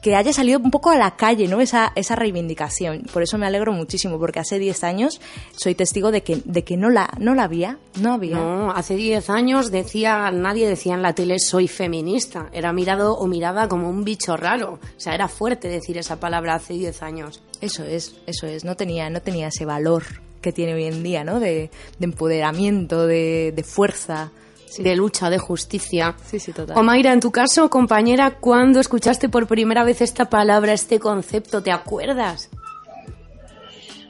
que haya salido un poco a la calle, ¿no? Esa, esa reivindicación. Por eso me alegro muchísimo, porque hace 10 años soy testigo de que, de que no, la, no la había, no había. No, hace 10 años decía, nadie decía en la tele soy feminista. Era mirado o mirada como un bicho raro. O sea, era fuerte decir esa palabra hace 10 años. Eso es, eso es. No tenía, no tenía ese valor que tiene hoy en día, ¿no? De, de empoderamiento, de, de fuerza de lucha, de justicia. Sí, sí, total. Omaira, en tu caso, compañera, ¿cuándo escuchaste por primera vez esta palabra, este concepto? ¿Te acuerdas?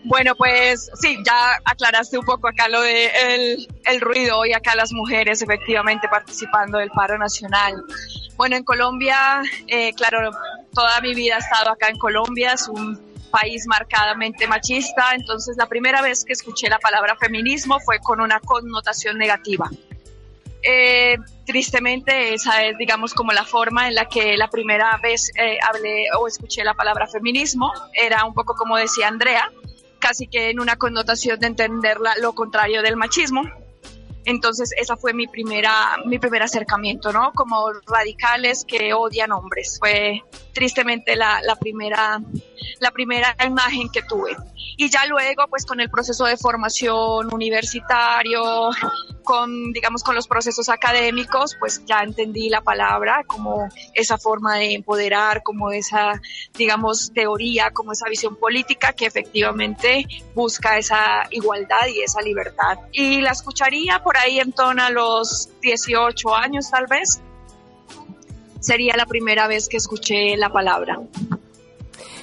Bueno, pues sí, ya aclaraste un poco acá lo de el, ruido y acá las mujeres efectivamente participando del paro nacional. Bueno, en Colombia, eh, claro, toda mi vida he estado acá en Colombia, es un país marcadamente machista, entonces la primera vez que escuché la palabra feminismo fue con una connotación negativa. Eh, tristemente esa es, digamos, como la forma en la que la primera vez eh, hablé o escuché la palabra feminismo. Era un poco como decía Andrea, casi que en una connotación de entenderla lo contrario del machismo. Entonces esa fue mi primera, mi primer acercamiento, ¿no? Como radicales que odian hombres. Fue tristemente la, la primera, la primera imagen que tuve. Y ya luego, pues con el proceso de formación universitario, con, digamos, con los procesos académicos, pues ya entendí la palabra como esa forma de empoderar, como esa, digamos, teoría, como esa visión política que efectivamente busca esa igualdad y esa libertad. Y la escucharía por ahí en torno a los 18 años, tal vez. Sería la primera vez que escuché la palabra.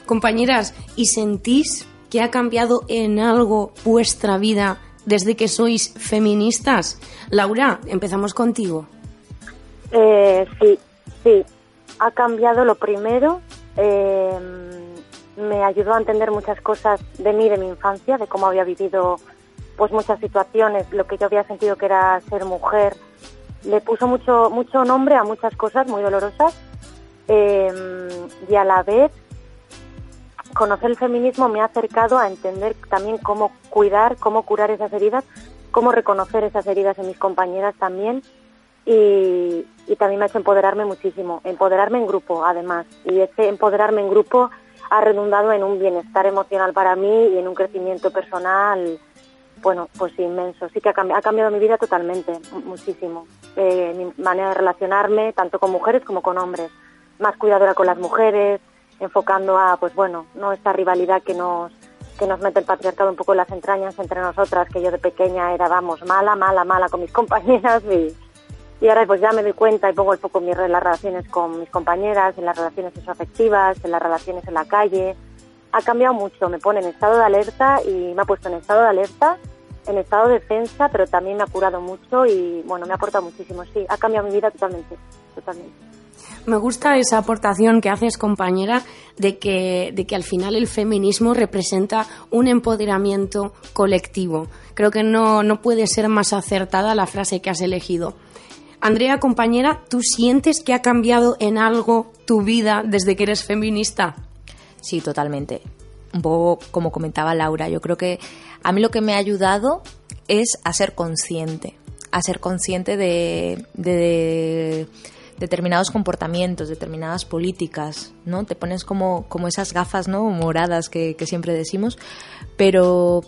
Compañeras, ¿y sentís que ha cambiado en algo vuestra vida desde que sois feministas? Laura, empezamos contigo. Eh, sí, sí. Ha cambiado lo primero. Eh, me ayudó a entender muchas cosas de mí, de mi infancia, de cómo había vivido pues muchas situaciones, lo que yo había sentido que era ser mujer. Le puso mucho, mucho nombre a muchas cosas muy dolorosas eh, y a la vez conocer el feminismo me ha acercado a entender también cómo cuidar, cómo curar esas heridas, cómo reconocer esas heridas en mis compañeras también y, también me ha hecho empoderarme muchísimo, empoderarme en grupo además y ese empoderarme en grupo ha redundado en un bienestar emocional para mí y en un crecimiento personal, bueno, pues inmenso. Sí que ha cambiado, ha cambiado mi vida totalmente, muchísimo. Eh, mi manera de relacionarme, tanto con mujeres como con hombres. Más cuidadora con las mujeres, enfocando a, pues bueno, no esta rivalidad que nos que nos mete el patriarcado un poco en las entrañas entre nosotras, que yo de pequeña era, vamos, mala, mala, mala con mis [LAUGHS] compañeras y, y ahora pues ya me doy cuenta y pongo el foco en, las relaciones con mis compañeras, en las relaciones afectivas, en las relaciones en la calle, ha cambiado mucho, me pone en estado de alerta y me ha puesto en estado de alerta, en estado de defensa, pero también me ha curado mucho y bueno, me ha aportado muchísimo, sí, ha cambiado mi vida totalmente, totalmente. Me gusta esa aportación que haces, compañera, de que, de que al final el feminismo representa un empoderamiento colectivo. Creo que no, no puede ser más acertada la frase que has elegido. Andrea, compañera, ¿tú sientes que ha cambiado en algo tu vida desde que eres feminista? Sí, totalmente. Un poco como comentaba Laura, yo creo que a mí lo que me ha ayudado es a ser consciente, a ser consciente de, de determinados comportamientos, determinadas políticas, ¿no? Te pones como, como esas gafas, ¿no? Moradas que, siempre decimos, pero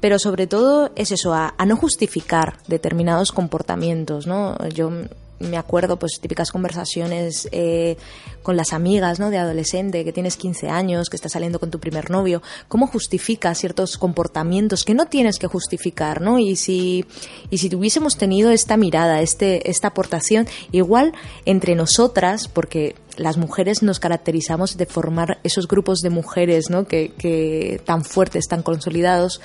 pero sobre todo es eso, a, a, no justificar determinados comportamientos, ¿no? Yo me acuerdo, pues típicas conversaciones eh, con las amigas, ¿no? De adolescente, que tienes 15 años, que estás saliendo con tu primer novio. ¿Cómo justificas ciertos comportamientos que no tienes que justificar, ¿no? Y si, y si tuviésemos tenido esta mirada, este, esta aportación, igual entre nosotras, porque las mujeres nos caracterizamos de formar esos grupos de mujeres, ¿no? Que tan fuertes, tan consolidados,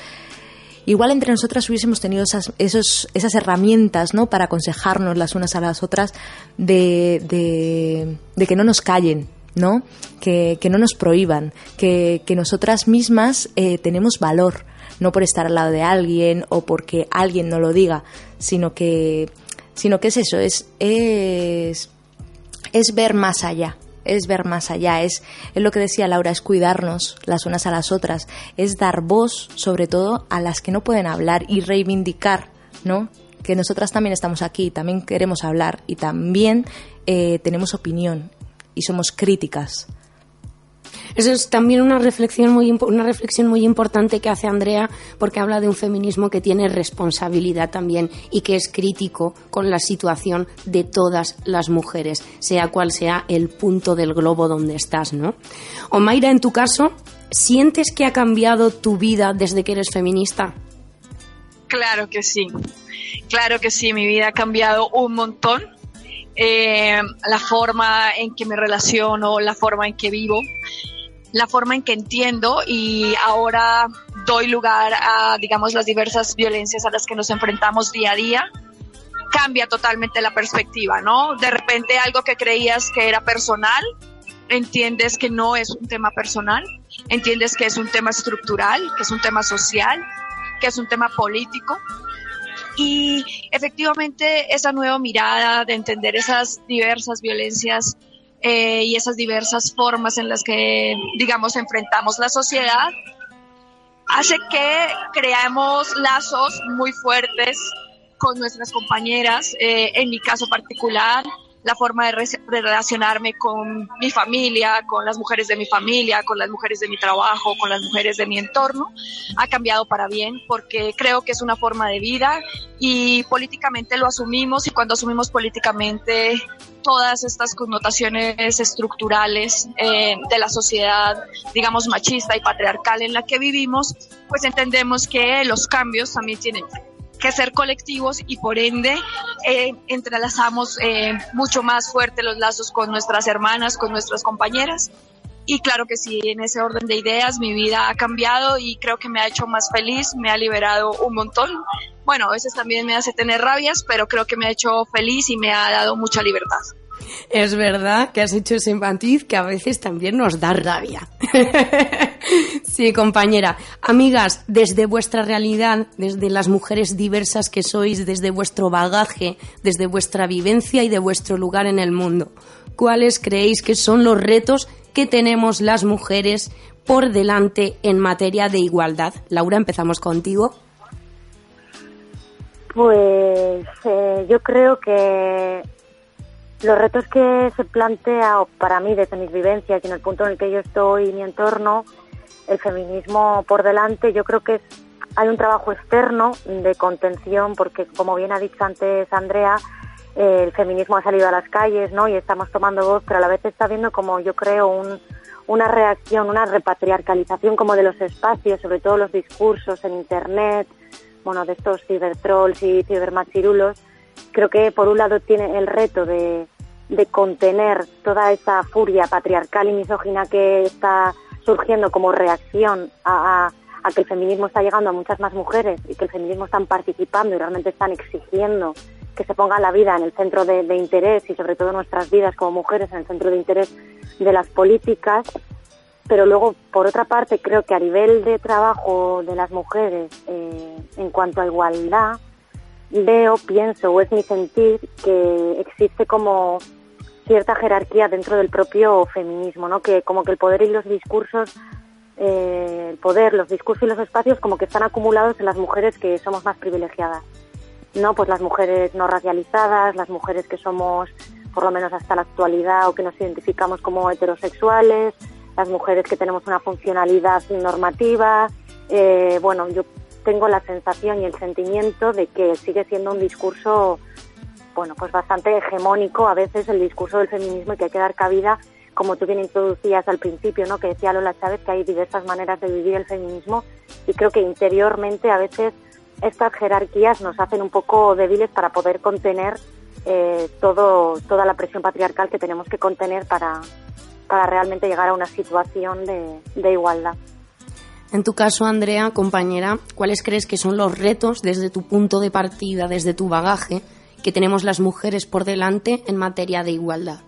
igual entre nosotras hubiésemos tenido esas, esos, esas herramientas ¿no? para aconsejarnos las unas a las otras de, de, que no nos callen, ¿no? Que, que no nos prohíban, que, que nosotras mismas eh, tenemos valor, no por estar al lado de alguien o porque alguien no lo diga, sino que, sino que es eso, es, es, es ver más allá, es ver más allá, es, es lo que decía Laura, es cuidarnos las unas a las otras, es dar voz sobre todo a las que no pueden hablar y reivindicar, ¿no? Que nosotras también estamos aquí, también queremos hablar y también eh, tenemos opinión y somos críticas eso es también una reflexión muy una reflexión muy importante que hace Andrea porque habla de un feminismo que tiene responsabilidad también y que es crítico con la situación de todas las mujeres, sea cual sea el punto del globo donde estás, ¿no? O Mayra, en tu caso, ¿sientes que ha cambiado tu vida desde que eres feminista? Claro que sí, claro que sí, mi vida ha cambiado un montón. Eh, la forma en que me relaciono, la forma en que vivo la forma en que entiendo y ahora doy lugar a, digamos, las diversas violencias a las que nos enfrentamos día a día, cambia totalmente la perspectiva, ¿no? De repente algo que creías que era personal, entiendes que no es un tema personal, entiendes que es un tema estructural, que es un tema social, que es un tema político. Y efectivamente esa nueva mirada de entender esas diversas violencias eh, y esas diversas formas en las que, digamos, enfrentamos la sociedad, hace que creamos lazos muy fuertes con nuestras compañeras. Eh, en mi caso particular, la forma de, relacionarme con mi familia, con las mujeres de mi familia, con las mujeres de mi trabajo, con las mujeres de mi entorno, ha cambiado para bien porque creo que es una forma de vida y políticamente lo asumimos y cuando asumimos políticamente todas estas connotaciones estructurales eh, de la sociedad, digamos, machista y patriarcal en la que vivimos, pues entendemos que los cambios también tienen que ser colectivos y por ende eh, entrelazamos eh, mucho más fuerte los lazos con nuestras hermanas, con nuestras compañeras. Y claro que sí, en ese orden de ideas mi vida ha cambiado y creo que me ha hecho más feliz, me ha liberado un montón. Bueno, a veces también me hace tener rabias, pero creo que me ha hecho feliz y me ha dado mucha libertad. Es verdad que has hecho ese matiz que a veces también nos da rabia. [LAUGHS] sí, compañera. Amigas, desde vuestra realidad, desde las mujeres diversas que sois, desde vuestro bagaje, desde vuestra vivencia y de vuestro lugar en el mundo, ¿cuáles creéis que son los retos que tenemos las mujeres por delante en materia de igualdad? Laura, empezamos contigo. Pues eh, yo creo que los retos que se plantea para mí desde mis vivencias y en el punto en el que yo estoy y mi entorno, el feminismo por delante, yo creo que hay un trabajo externo de contención porque como bien ha dicho antes Andrea, el feminismo ha salido a las calles ¿no? y estamos tomando voz, pero a la vez está viendo como yo creo un, una reacción, una repatriarcalización como de los espacios, sobre todo los discursos en Internet, bueno, de estos cibertrolls y cibermachirulos, creo que por un lado tiene el reto de, contener toda esa furia patriarcal y misógina que está surgiendo como reacción a, que el feminismo está llegando a muchas más mujeres y que el feminismo están participando y realmente están exigiendo que se ponga la vida en el centro de, interés y sobre todo nuestras vidas como mujeres en el centro de interés de las políticas. Pero luego, por otra parte, creo que a nivel de trabajo de las mujeres eh, en cuanto a igualdad, veo, pienso o es mi sentir que existe como cierta jerarquía dentro del propio feminismo, ¿no? Que como que el poder y los discursos, eh, el poder, los discursos y los espacios como que están acumulados en las mujeres que somos más privilegiadas. ¿no? Pues las mujeres no racializadas, las mujeres que somos, por lo menos hasta la actualidad, o que nos identificamos como heterosexuales, las mujeres que tenemos una funcionalidad normativa. Eh, bueno, yo tengo la sensación y el sentimiento de que sigue siendo un discurso, bueno, pues bastante hegemónico a veces el discurso del feminismo y que hay que dar cabida, como tú bien introducías al principio, ¿no? Que decía Lola Chávez que hay diversas maneras de vivir el feminismo y creo que interiormente a veces estas jerarquías nos hacen un poco débiles para poder contener eh, todo, toda la presión patriarcal que tenemos que contener para, para realmente llegar a una situación de, de igualdad. En tu caso, Andrea, compañera, ¿cuáles crees que son los retos desde tu punto de partida, desde tu bagaje, que tenemos las mujeres por delante en materia de igualdad?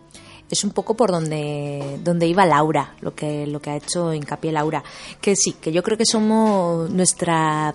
es un poco por donde, donde iba Laura, lo que, lo que ha hecho hincapié Laura. Que sí, que yo creo que somos nuestra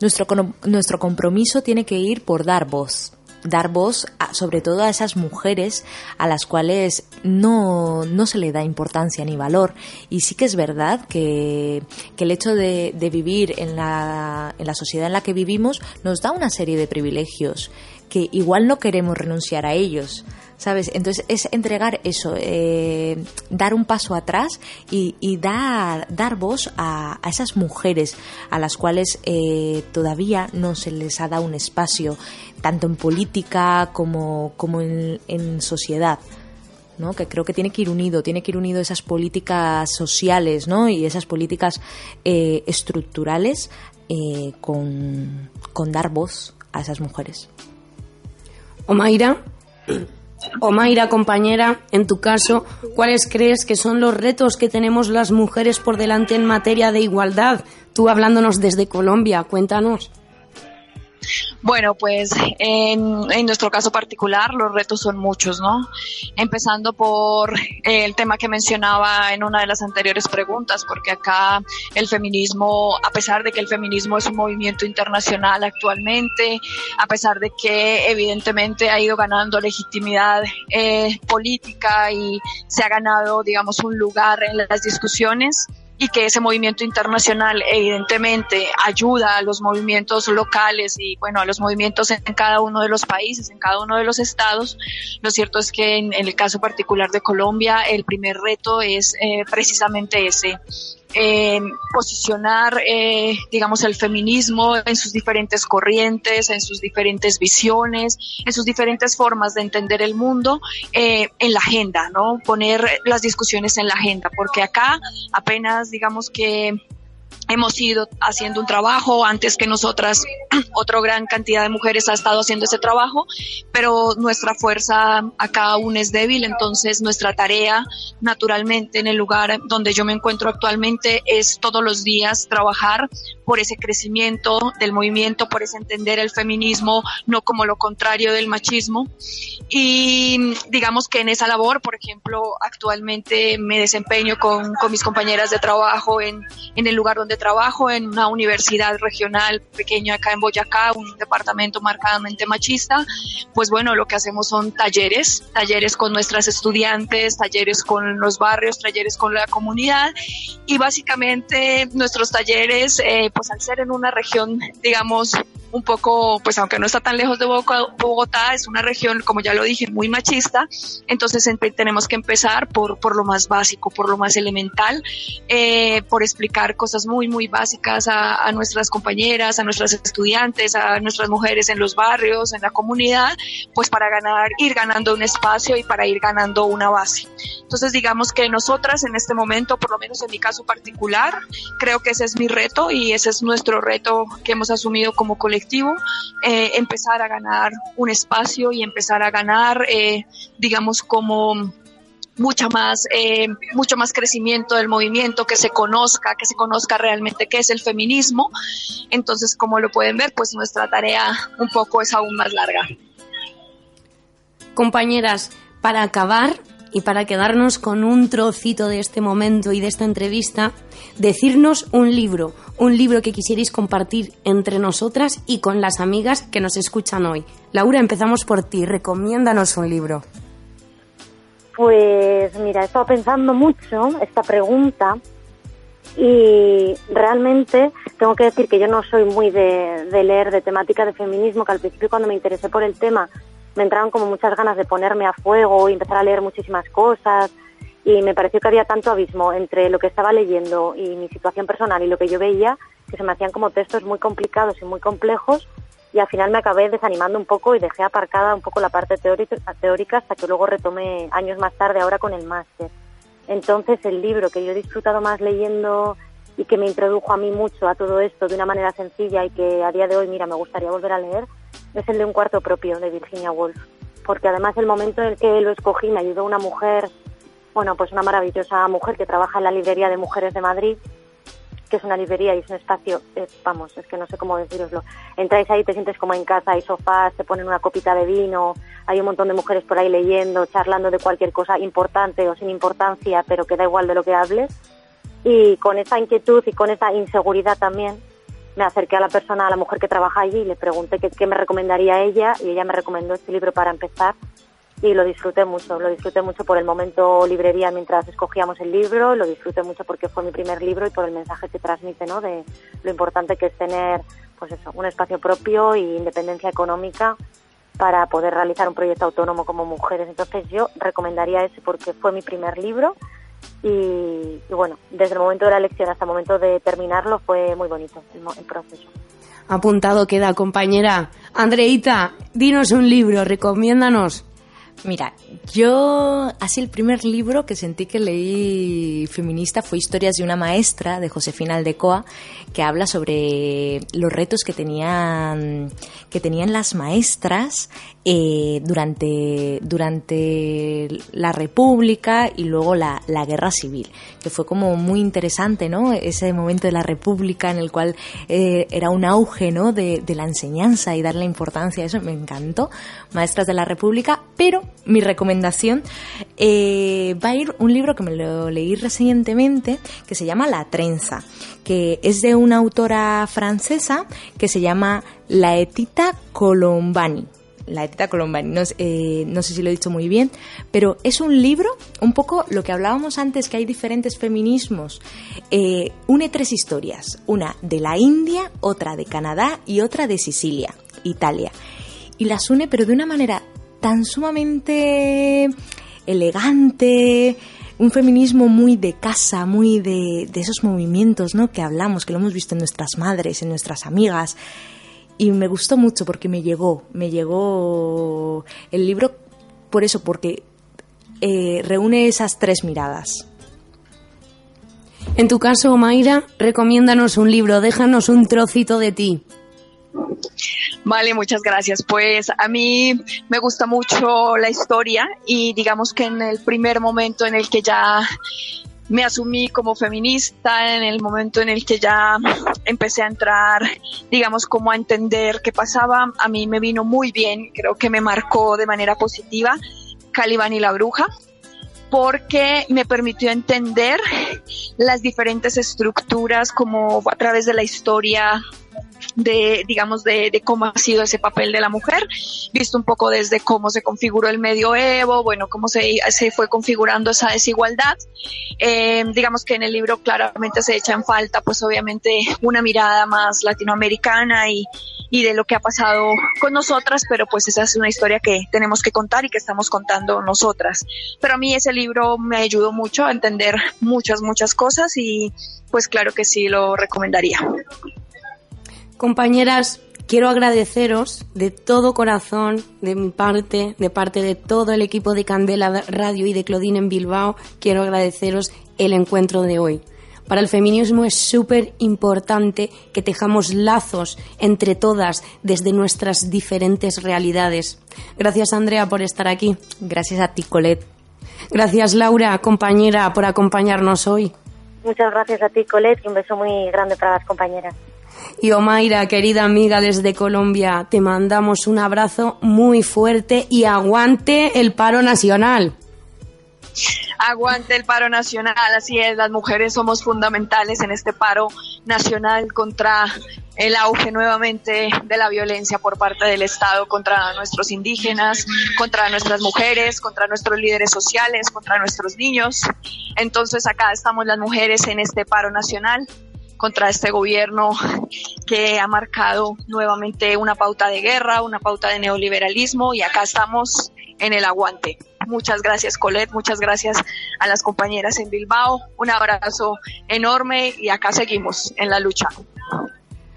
nuestro, nuestro compromiso tiene que ir por dar voz, dar voz sobre todo a esas mujeres a las cuales no, no, se le da importancia ni valor. Y sí que es verdad que, que el hecho de, de vivir en la, en la sociedad en la que vivimos nos da una serie de privilegios que igual no queremos renunciar a ellos. ¿Sabes? Entonces es entregar eso, eh, dar un paso atrás y, dar, dar voz a, esas mujeres a las cuales eh, todavía no se les ha dado un espacio, tanto en política como, como en, sociedad. ¿no? que creo que tiene que ir unido, tiene que ir unido esas políticas sociales ¿no? y esas políticas eh, estructurales con, con dar voz a esas mujeres. Omaira, o Mayra, compañera, en tu caso, ¿cuáles crees que son los retos que tenemos las mujeres por delante en materia de igualdad? Tú hablándonos desde Colombia, cuéntanos. Bueno, pues en, en, nuestro caso particular los retos son muchos, ¿no? Empezando por el tema que mencionaba en una de las anteriores preguntas, porque acá el feminismo, a pesar de que el feminismo es un movimiento internacional actualmente, a pesar de que evidentemente ha ido ganando legitimidad eh, política y se ha ganado, digamos, un lugar en las discusiones, y que ese movimiento internacional evidentemente ayuda a los movimientos locales y bueno, a los movimientos en cada uno de los países, en cada uno de los estados. Lo cierto es que en, el caso particular de Colombia, el primer reto es eh, precisamente ese, eh, posicionar, eh, digamos, el feminismo en sus diferentes corrientes, en sus diferentes visiones, en sus diferentes formas de entender el mundo eh, en la agenda, ¿no? Poner las discusiones en la agenda, porque acá apenas, digamos que hemos ido haciendo un trabajo antes que nosotras, [CLEARS THROAT] otra gran cantidad de mujeres ha estado haciendo ese trabajo, pero nuestra fuerza acá aún es débil, entonces nuestra tarea naturalmente en el lugar donde yo me encuentro actualmente es todos los días trabajar por ese crecimiento del movimiento, por ese entender el feminismo, no como lo contrario del machismo. Y digamos que en esa labor, por ejemplo, actualmente me desempeño con, con mis compañeras de trabajo en, en el lugar donde trabajo, en una universidad regional pequeña acá en Boyacá, un departamento marcadamente machista. Pues bueno, lo que hacemos son talleres, talleres con nuestras estudiantes, talleres con los barrios, talleres con la comunidad y básicamente nuestros talleres eh, pues al ser en una región, digamos, un poco, pues aunque no está tan lejos de Bogotá, es una región, como ya lo dije, muy machista, entonces tenemos que empezar por, por lo más básico, por lo más elemental, eh, por explicar cosas muy, muy básicas a, nuestras compañeras, a nuestras estudiantes, a nuestras mujeres en los barrios, en la comunidad, pues para ganar, ir ganando un espacio y para ir ganando una base. Entonces digamos que nosotras en este momento, por lo menos en mi caso particular, creo que ese es mi reto y ese es nuestro reto que hemos asumido como colectivo, eh, empezar a ganar un espacio y empezar a ganar, eh, digamos, como mucha más, eh, mucho más crecimiento del movimiento, que se conozca, que se conozca realmente qué es el feminismo. Entonces, como lo pueden ver, pues nuestra tarea un poco es aún más larga. Compañeras, para acabar, y para quedarnos con un trocito de este momento y de esta entrevista, decirnos un libro, un libro que quisierais compartir entre nosotras y con las amigas que nos escuchan hoy. Laura, empezamos por ti, recomiéndanos un libro. Pues mira, he estado pensando mucho esta pregunta y realmente tengo que decir que yo no soy muy de, de leer de temática de feminismo, que al principio cuando me interesé por el tema me entraron como muchas ganas de ponerme a fuego y empezar a leer muchísimas cosas y me pareció que había tanto abismo entre lo que estaba leyendo y mi situación personal y lo que yo veía que se me hacían como textos muy complicados y muy complejos y al final me acabé desanimando un poco y dejé aparcada un poco la parte teórica, hasta que luego retomé años más tarde ahora con el máster. Entonces el libro que yo he disfrutado más leyendo y que me introdujo a mí mucho a todo esto de una manera sencilla y que a día de hoy, mira, me gustaría volver a leer, es el de un cuarto propio de Virginia Woolf. Porque además el momento en el que lo escogí me ayudó una mujer, bueno, pues una maravillosa mujer que trabaja en la librería de mujeres de Madrid, que es una librería y es un espacio, vamos, es que no sé cómo deciroslo. Entráis ahí, te sientes como en casa, hay sofás, te ponen una copita de vino, hay un montón de mujeres por ahí leyendo, charlando de cualquier cosa importante o sin importancia, pero que da igual de lo que hables. Y con esa inquietud y con esa inseguridad también, me acerqué a la persona, a la mujer que trabaja allí y le pregunté qué, me recomendaría ella y ella me recomendó este libro para empezar y lo disfruté mucho, lo disfruté mucho por el momento librería mientras escogíamos el libro, lo disfruté mucho porque fue mi primer libro y por el mensaje que transmite, ¿no? De lo importante que es tener, pues eso, un espacio propio e independencia económica para poder realizar un proyecto autónomo como mujeres. Entonces yo recomendaría ese porque fue mi primer libro y, bueno, desde el momento de la elección hasta el momento de terminarlo fue muy bonito el, proceso. Apuntado queda, compañera. Andreita, dinos un libro, recomiéndanos. Mira, yo así el primer libro que sentí que leí feminista fue Historias de una maestra de Josefina Aldecoa, que habla sobre los retos que tenían que tenían las maestras eh, durante, durante la República y luego la, la, Guerra Civil, que fue como muy interesante, ¿no? Ese momento de la República en el cual eh, era un auge, ¿no? De, de, la enseñanza y darle importancia a eso, me encantó, Maestras de la República, pero mi recomendación eh, va a ir un libro que me lo leí recientemente, que se llama La Trenza, que es de una autora francesa que se llama Laetita Colombani la Etita Colombani, eh, no, sé si lo he dicho muy bien, pero es un libro, un poco lo que hablábamos antes, que hay diferentes feminismos. Eh, une tres historias, una de la India, otra de Canadá y otra de Sicilia, Italia. Y las une, pero de una manera tan sumamente elegante, un feminismo muy de casa, muy de, de, esos movimientos ¿no? que hablamos, que lo hemos visto en nuestras madres, en nuestras amigas, y me gustó mucho porque me llegó, me llegó el libro por eso, porque eh, reúne esas tres miradas. En tu caso, Mayra, recomiéndanos un libro, déjanos un trocito de ti. Vale, muchas gracias. Pues a mí me gusta mucho la historia y digamos que en el primer momento en el que ya me asumí como feminista en el momento en el que ya empecé a entrar, digamos, como a entender qué pasaba. A mí me vino muy bien, creo que me marcó de manera positiva Caliban y la bruja, porque me permitió entender las diferentes estructuras como a través de la historia de, digamos, de, cómo ha sido ese papel de la mujer, visto un poco desde cómo se configuró el medioevo, bueno, cómo se, se fue configurando esa desigualdad. Eh, digamos que en el libro claramente se echa en falta, pues obviamente, una mirada más latinoamericana y, y de lo que ha pasado con nosotras, pero pues esa es una historia que tenemos que contar y que estamos contando nosotras. Pero a mí ese libro me ayudó mucho a entender muchas, muchas cosas y pues claro que sí lo recomendaría. Compañeras, quiero agradeceros de todo corazón, de mi parte, de parte de todo el equipo de Candela Radio y de Claudine en Bilbao, quiero agradeceros el encuentro de hoy. Para el feminismo es súper importante que tejamos lazos entre todas desde nuestras diferentes realidades. Gracias, Andrea, por estar aquí. Gracias a ti, Colette. Gracias Laura, compañera, por acompañarnos hoy. Muchas gracias a ti, Colette, y un beso muy grande para las compañeras. Y Omaira, querida amiga desde Colombia, te mandamos un abrazo muy fuerte y aguante el paro nacional. Aguante el paro nacional, así es, las mujeres somos fundamentales en este paro nacional contra el auge nuevamente de la violencia por parte del Estado contra nuestros indígenas, contra nuestras mujeres, contra nuestros líderes sociales, contra nuestros niños. Entonces acá estamos las mujeres en este paro nacional contra este gobierno que ha marcado nuevamente una pauta de guerra, una pauta de neoliberalismo y acá estamos en el aguante. Muchas gracias Colette, muchas gracias a las compañeras en Bilbao, un abrazo enorme y acá seguimos en la lucha.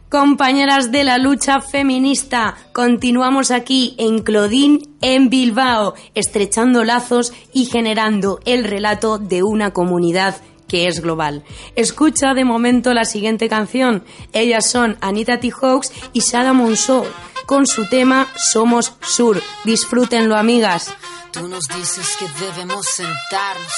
Compañeras de la lucha feminista, continuamos aquí en Clodín, en Bilbao, estrechando lazos y generando el relato de una comunidad que es global. Escucha de momento la siguiente canción. Ellas son Anita T. Hawks y Sara Monceau con su tema Somos Sur. Disfrútenlo, amigas. Tú nos dices que debemos sentarnos,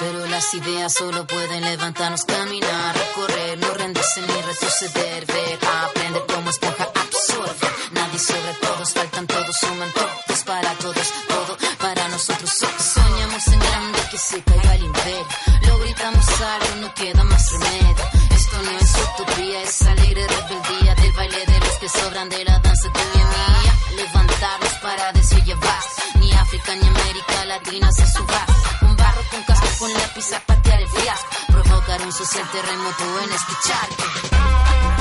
pero las ideas solo pueden levantarnos, caminar, recorrer, no rendirse ni retroceder, ver, aprender como esponja absorbe. Nadie sobre todos, faltan todos, suman todos para todos, todo para nosotros. Soñamos en grande que se caiga el imperio, lo gritamos algo, no queda más remedio. Esto no es utopía, es alegre rebeldía del baile de los que sobran de la danza tuya mía. Levantarnos para decir llevar ni África ni América Latina se suba. Un barro con casco con lápiz a patear el fiasco. Provocar un social terremoto en escuchar.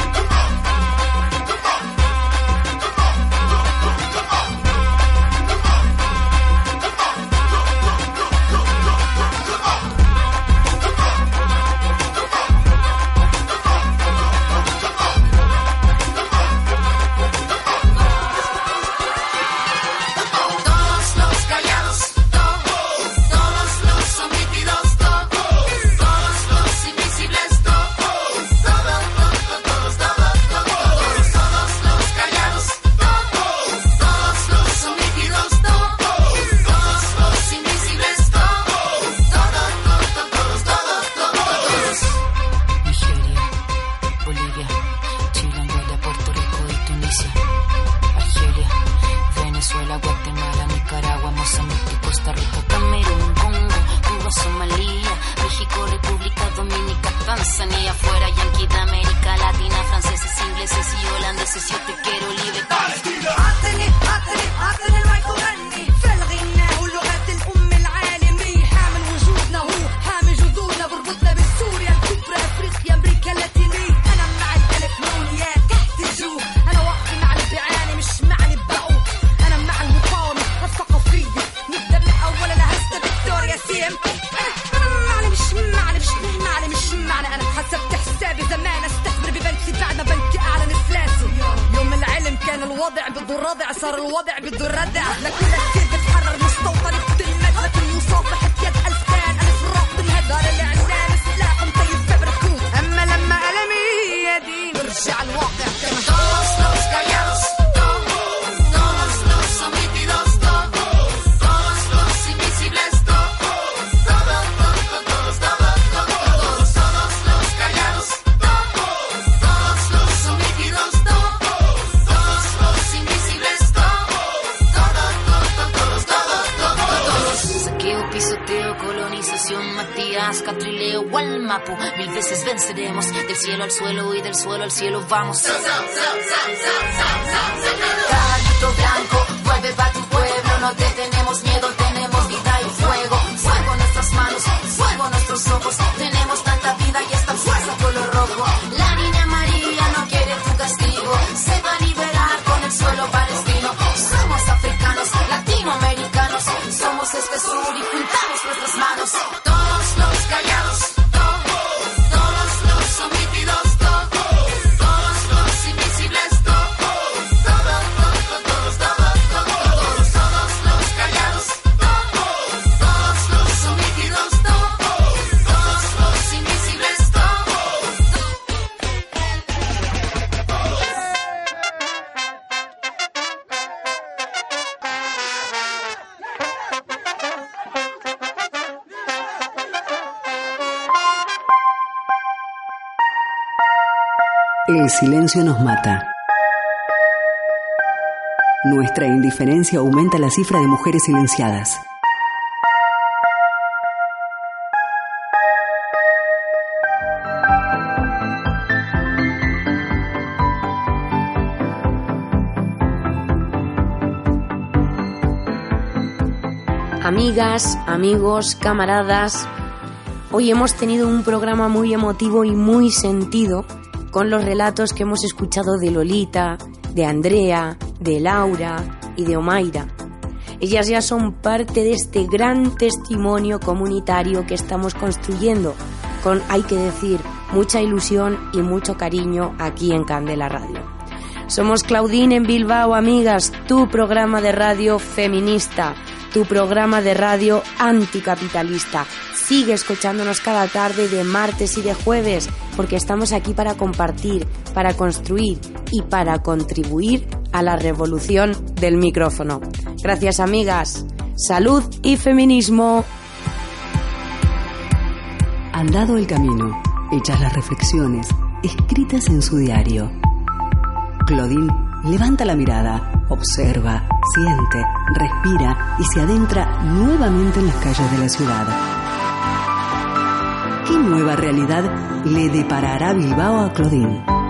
Vamos. Caballito blanco, vuelve para tu pueblo, no te tenemos miedo, tenemos vida y fuego. Fuego en nuestras manos, fuego en nuestros ojos, tenemos tanta vida y esta fuerza color rojo. La niña María no quiere tu castigo, se va a liberar con el suelo palestino. Somos africanos, latinoamericanos, somos este sur y juntamos nuestras manos. Todos los callados, silencio nos mata. Nuestra indiferencia aumenta la cifra de mujeres silenciadas. Amigas, amigos, camaradas, hoy hemos tenido un programa muy emotivo y muy sentido con los relatos que hemos escuchado de Lolita, de Andrea, de Laura y de Omaira. Ellas ya son parte de este gran testimonio comunitario que estamos construyendo con, hay que decir, mucha ilusión y mucho cariño aquí en Candela Radio. Somos Claudine en Bilbao, amigas, tu programa de radio feminista, tu programa de radio anticapitalista. Sigue escuchándonos cada tarde de martes y de jueves, porque estamos aquí para compartir, para construir y para contribuir a la revolución del micrófono. Gracias, amigas. Salud y feminismo. Andado el camino, hechas las reflexiones, escritas en su diario. Claudine levanta la mirada, observa, siente, respira y se adentra nuevamente en las calles de la ciudad. ¿Qué nueva realidad le deparará Bilbao a Claudine?